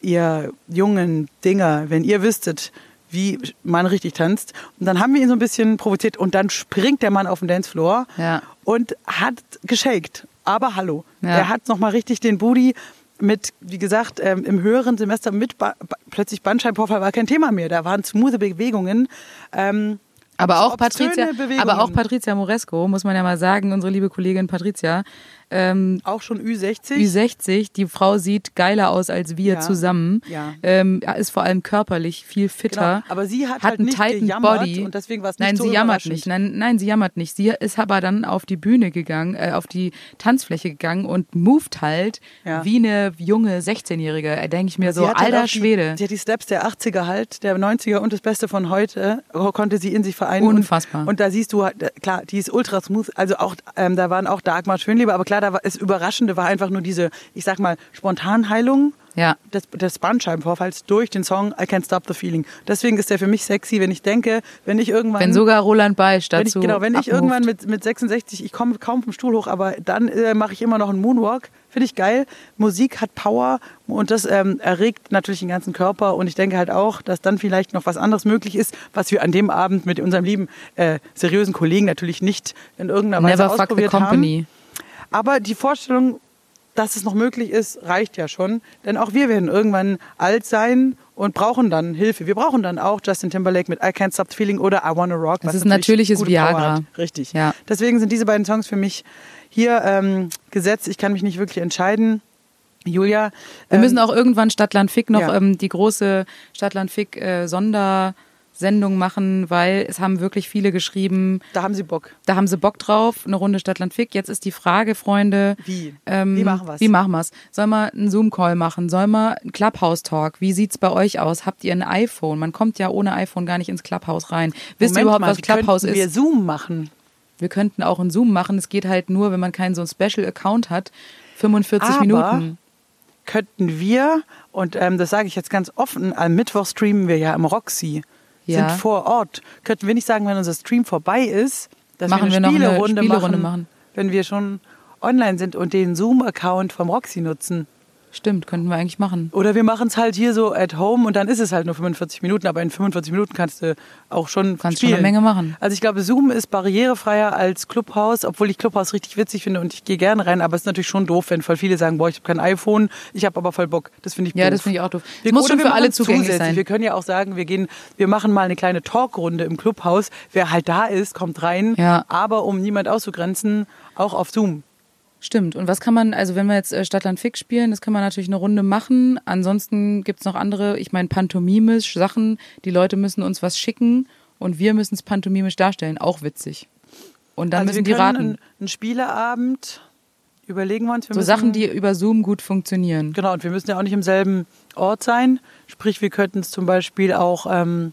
ihr jungen Dinger, wenn ihr wüsstet, wie man richtig tanzt. Und dann haben wir ihn so ein bisschen provoziert und dann springt der Mann auf den Dancefloor Ja. und hat geshaked. Aber hallo, Ja. er hat nochmal richtig den Booty mit, wie gesagt, ähm, im höheren Semester mit ba plötzlich Bandscheibenvorfall war kein Thema mehr. Da waren smooth Bewegungen. Ähm, Aber auch, Patricia, Bewegungen. aber auch Patricia Moresco, muss man ja mal sagen, unsere liebe Kollegin Patricia, ähm, Auch schon Ü60. Ü60, die Frau sieht geiler aus als wir Ja. zusammen, Ja. ähm, ist vor allem körperlich viel fitter, Genau, aber sie hat hat halt einen nicht tighten gejammert Body. und deswegen war es nicht Nein, so sie jammert nicht. Nein, nein, sie jammert nicht. Sie ist aber dann auf die Bühne gegangen, äh, auf die Tanzfläche gegangen und moved halt Ja. wie eine junge 16-Jährige. Da denke ich mir so, halt alter die, Schwede. Sie hat die Steps der 80er halt, der 90er und das Beste von heute, äh, konnte sie in sich vereinen. Unfassbar. Und, und da siehst du, halt, äh, klar, die ist ultra smooth. Also auch, ähm, da waren auch Dagmar Schönleber, aber klar, da war, das Überraschende war einfach nur diese, ich sag mal, Spontanheilung Ja. des, des Bandscheibenvorfalls durch den Song I Can't Stop the Feeling. Deswegen ist der für mich sexy, wenn ich denke, wenn ich irgendwann... Wenn sogar Roland Beisch wenn ich, dazu genau, wenn ich abmoved. irgendwann mit, mit 66, ich komme kaum vom Stuhl hoch, aber dann äh, mache ich immer noch einen Moonwalk. Finde ich geil. Musik hat Power und das ähm, erregt natürlich den ganzen Körper. Und ich denke halt auch, dass dann vielleicht noch was anderes möglich ist, was wir an dem Abend mit unserem lieben, äh, seriösen Kollegen natürlich nicht in irgendeiner Weise Never fuck the ausprobiert company. haben. Aber die Vorstellung, dass es noch möglich ist, reicht ja schon. Denn auch wir werden irgendwann alt sein und brauchen dann Hilfe. Wir brauchen dann auch Justin Timberlake mit I Can't Stop Feeling oder I Wanna Rock. Das ist natürlich natürliches Viagra. Richtig. Ja. Deswegen sind diese beiden Songs für mich hier ähm, gesetzt. Ich kann mich nicht wirklich entscheiden. Julia. Wir ähm, müssen auch irgendwann Stadtland Fick noch ja. ähm, die große Stadtland Fick äh, Sondersendung machen, weil es haben wirklich viele geschrieben, Da haben Sie Bock. da haben sie Bock drauf, eine Runde Stadtland Fick. Jetzt ist die Frage, Freunde, Wie? ähm, Wie machen wir's? Wie machen wir's? Soll man einen Zoom-Call machen? Soll man einen Clubhouse-Talk? Wie sieht's bei euch aus? Habt ihr ein iPhone? Man kommt ja ohne iPhone gar nicht ins Clubhouse rein. Wisst ihr Moment überhaupt, mal, was Clubhouse könnten wir ist? Zoom machen. Wir könnten auch einen Zoom machen. Es geht halt nur, wenn man keinen so einen Special-Account hat. 45 Aber Minuten. Könnten wir, und ähm, das sage ich jetzt ganz offen, am Mittwoch streamen wir ja im Roxy, Ja. sind vor Ort. Könnten wir nicht sagen, wenn unser Stream vorbei ist, dass Machen wir wir eine noch eine Spielerunde, Spielerunde machen, machen. wenn wir schon online sind und den Zoom-Account vom Roxy nutzen. Stimmt, könnten wir eigentlich machen. Oder wir machen es halt hier so at home und dann ist es halt nur 45 Minuten, aber in 45 Minuten kannst du auch schon Kannst schon spielen. eine Menge machen. Also ich glaube, Zoom ist barrierefreier als Clubhouse, obwohl ich Clubhouse richtig witzig finde und ich gehe gerne rein, aber es ist natürlich schon doof, wenn voll viele sagen, boah, ich habe kein iPhone, ich habe aber voll Bock. Das finde ich Ja, doof. das finde ich auch doof. Wir, muss schon für alle zugänglich sein. Wir können ja auch sagen, wir gehen, wir machen mal eine kleine Talkrunde im Clubhaus. Wer halt da ist, kommt rein. Ja. Aber um niemand auszugrenzen, auch auf Zoom. Stimmt. Und was kann man, also wenn wir jetzt äh, Stadtland Fix spielen, das kann man natürlich eine Runde machen. Ansonsten gibt's noch andere, ich meine, pantomimisch Sachen. Die Leute müssen uns was schicken und wir müssen es pantomimisch darstellen. Auch witzig. Und dann also müssen wir die raten. Einen, einen Spieleabend überlegen wir uns. Wir So müssen, Sachen, die über Zoom gut funktionieren. Genau, und wir müssen ja auch nicht im selben Ort sein. Sprich, wir könnten es zum Beispiel auch ähm,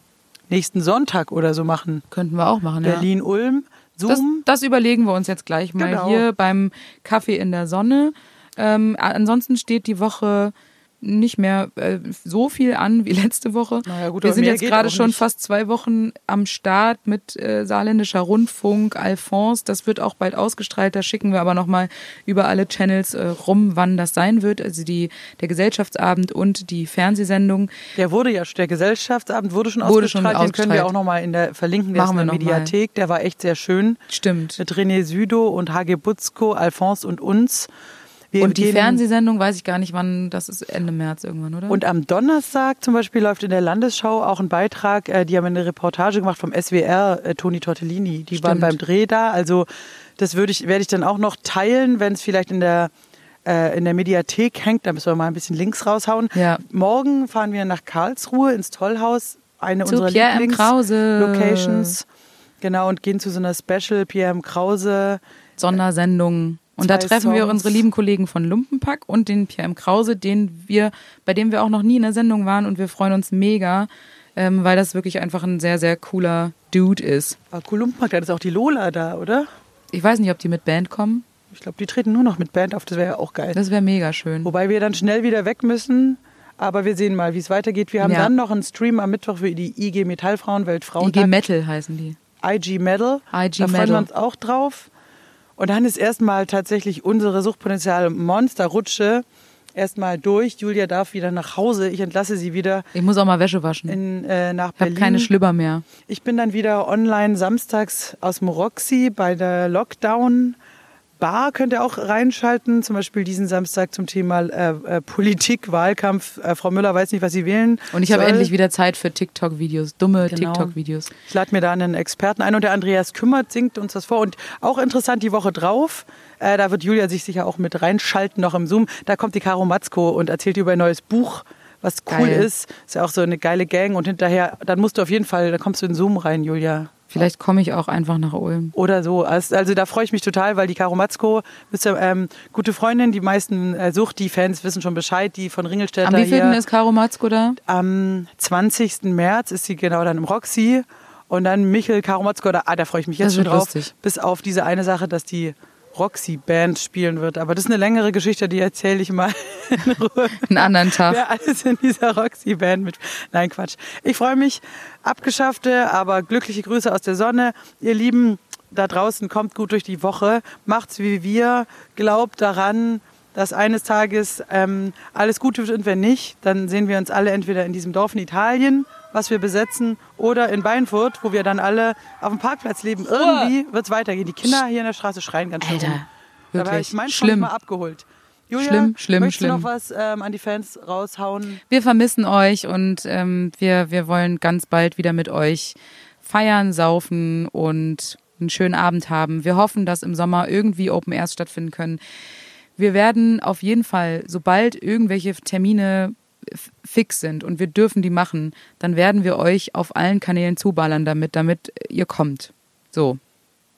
nächsten Sonntag oder so machen. Könnten wir auch machen, ja. Berlin-Ulm, Zoom. das überlegen wir uns jetzt gleich mal Genau. hier beim Kaffee in der Sonne. Ähm, ansonsten steht die Woche nicht mehr äh, so viel an wie letzte Woche. Naja, gut, wir sind jetzt gerade schon nicht. fast zwei Wochen am Start mit äh, saarländischer Rundfunk, Alphonse. Das wird auch bald ausgestrahlt. Da schicken wir aber nochmal über alle Channels äh, rum, wann das sein wird. Also die, der Gesellschaftsabend und die Fernsehsendung. Der wurde ja, der Gesellschaftsabend wurde schon Wurde schon ausgestrahlt. Den können wir ausgestrahlt. auch nochmal in der verlinken. Der Machen in der noch mal. Mediathek. Der war echt sehr schön. Stimmt. Mit René Südo und Hage Butzko, Alphonse und uns. Wir Und die Fernsehsendung weiß ich gar nicht, wann. Das ist Ende März irgendwann, oder? Und am Donnerstag zum Beispiel läuft in der Landesschau auch ein Beitrag, äh, die haben eine Reportage gemacht vom SWR, äh, Toni Tortellini. Die waren Stimmt. beim Dreh da. Also das würde ich, werde ich dann auch noch teilen, wenn es vielleicht in der äh, in der Mediathek hängt, da müssen wir mal ein bisschen Links raushauen. Ja. Morgen fahren wir nach Karlsruhe ins Tollhaus, eine Zu unserer. Lieblings-Locations. Genau, und gehen zu so einer Special Pierre M. Krause. Sondersendung. Und da treffen wir Songs. unsere lieben Kollegen von Lumpenpack und den Pierre M. Krause, den wir, bei dem wir auch noch nie in der Sendung waren und wir freuen uns mega, ähm, weil das wirklich einfach ein sehr, sehr cooler Dude ist. Ah, Kolumpenpark, da ist auch die Lola da, oder? Ich weiß nicht, ob die mit Band kommen. Ich glaube, die treten nur noch mit Band auf, das wäre ja auch geil. Das wäre mega schön. Wobei wir dann schnell wieder weg müssen. Aber wir sehen mal, wie es weitergeht. Wir haben Ja. dann noch einen Stream am Mittwoch für die IG Metallfrauen IG Weltfrauentag. Metal heißen die. IG Metal. IG da freuen Metal. wir uns auch drauf. Und dann ist erstmal tatsächlich unsere Suchtpotenzial Monsterrutsche erstmal durch. Julia darf wieder nach Hause. Ich entlasse sie wieder Ich muss auch mal Wäsche waschen. in, äh, nach ich habe keine Schlüpper mehr. Ich bin dann wieder online samstags aus Roxy bei der Lockdown. Bar könnt ihr auch reinschalten, zum Beispiel diesen Samstag zum Thema äh, äh, Politik, Wahlkampf. Äh, Frau Müller weiß nicht, was sie wählen. Und ich habe endlich wieder Zeit für TikTok-Videos, dumme Genau. TikTok-Videos. Ich lade mir da einen Experten ein und der Andreas Kümmert singt uns das vor. Und auch interessant, die Woche drauf, äh, da wird Julia sich sicher auch mit reinschalten, noch im Zoom. Da kommt die Caro Matzko und erzählt über ein neues Buch, was cool Geil. ist. Ist ja auch so eine geile Gang. Und hinterher, dann musst du auf jeden Fall, da kommst du in Zoom rein, Julia. Vielleicht komme ich auch einfach nach Ulm. Oder so. Also, da freue ich mich total, weil die Caro Matzko ist ja ähm, gute Freundin. Die meisten äh, Sucht-Die-Fans wissen schon Bescheid. Die von Ringelstädter Am wievielten ist Caro Matzko da? Am 20. März ist sie genau dann im Roxy. Und dann Michel Caro Matzko, da, ah, da freue ich mich jetzt Das schon drauf. lustig. Bis auf diese eine Sache, dass die Roxy-Band spielen wird. Aber das ist eine längere Geschichte, die erzähle ich mal in Ruhe. Einen anderen Tag. Wer alles in dieser Roxy-Band mit. Nein, Quatsch. Ich freue mich. Abgeschaffte, aber glückliche Grüße aus der Sonne. Ihr Lieben da draußen, kommt gut durch die Woche. Macht's wie wir. Glaubt daran, dass eines Tages ähm, alles gut wird und wenn nicht, dann sehen wir uns alle entweder in diesem Dorf in Italien, was wir besetzen, oder in Beinfurt, wo wir dann alle auf dem Parkplatz leben. Irgendwie wird's weitergehen. Die Kinder hier in der Straße schreien ganz schön Alter, rum. Da war wirklich ich mein schlimm. mal abgeholt. Julia, Schlimm, schlimm, möchtest du schlimm. noch was ähm, an die Fans raushauen? Wir vermissen euch und ähm, wir, wir wollen ganz bald wieder mit euch feiern, saufen und einen schönen Abend haben. Wir hoffen, dass im Sommer irgendwie Open Airs stattfinden können. Wir werden auf jeden Fall, sobald irgendwelche Termine fix sind und wir dürfen die machen, dann werden wir euch auf allen Kanälen zuballern damit, damit ihr kommt. So,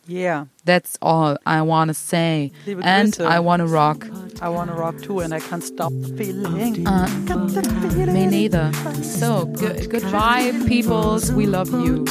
Yeah, that's all I wanna say. Liebe And Grüße. I wanna rock. I wanna rock too and I can't stop the feeling. Uh, me neither. So, good, goodbye, peoples. We love you.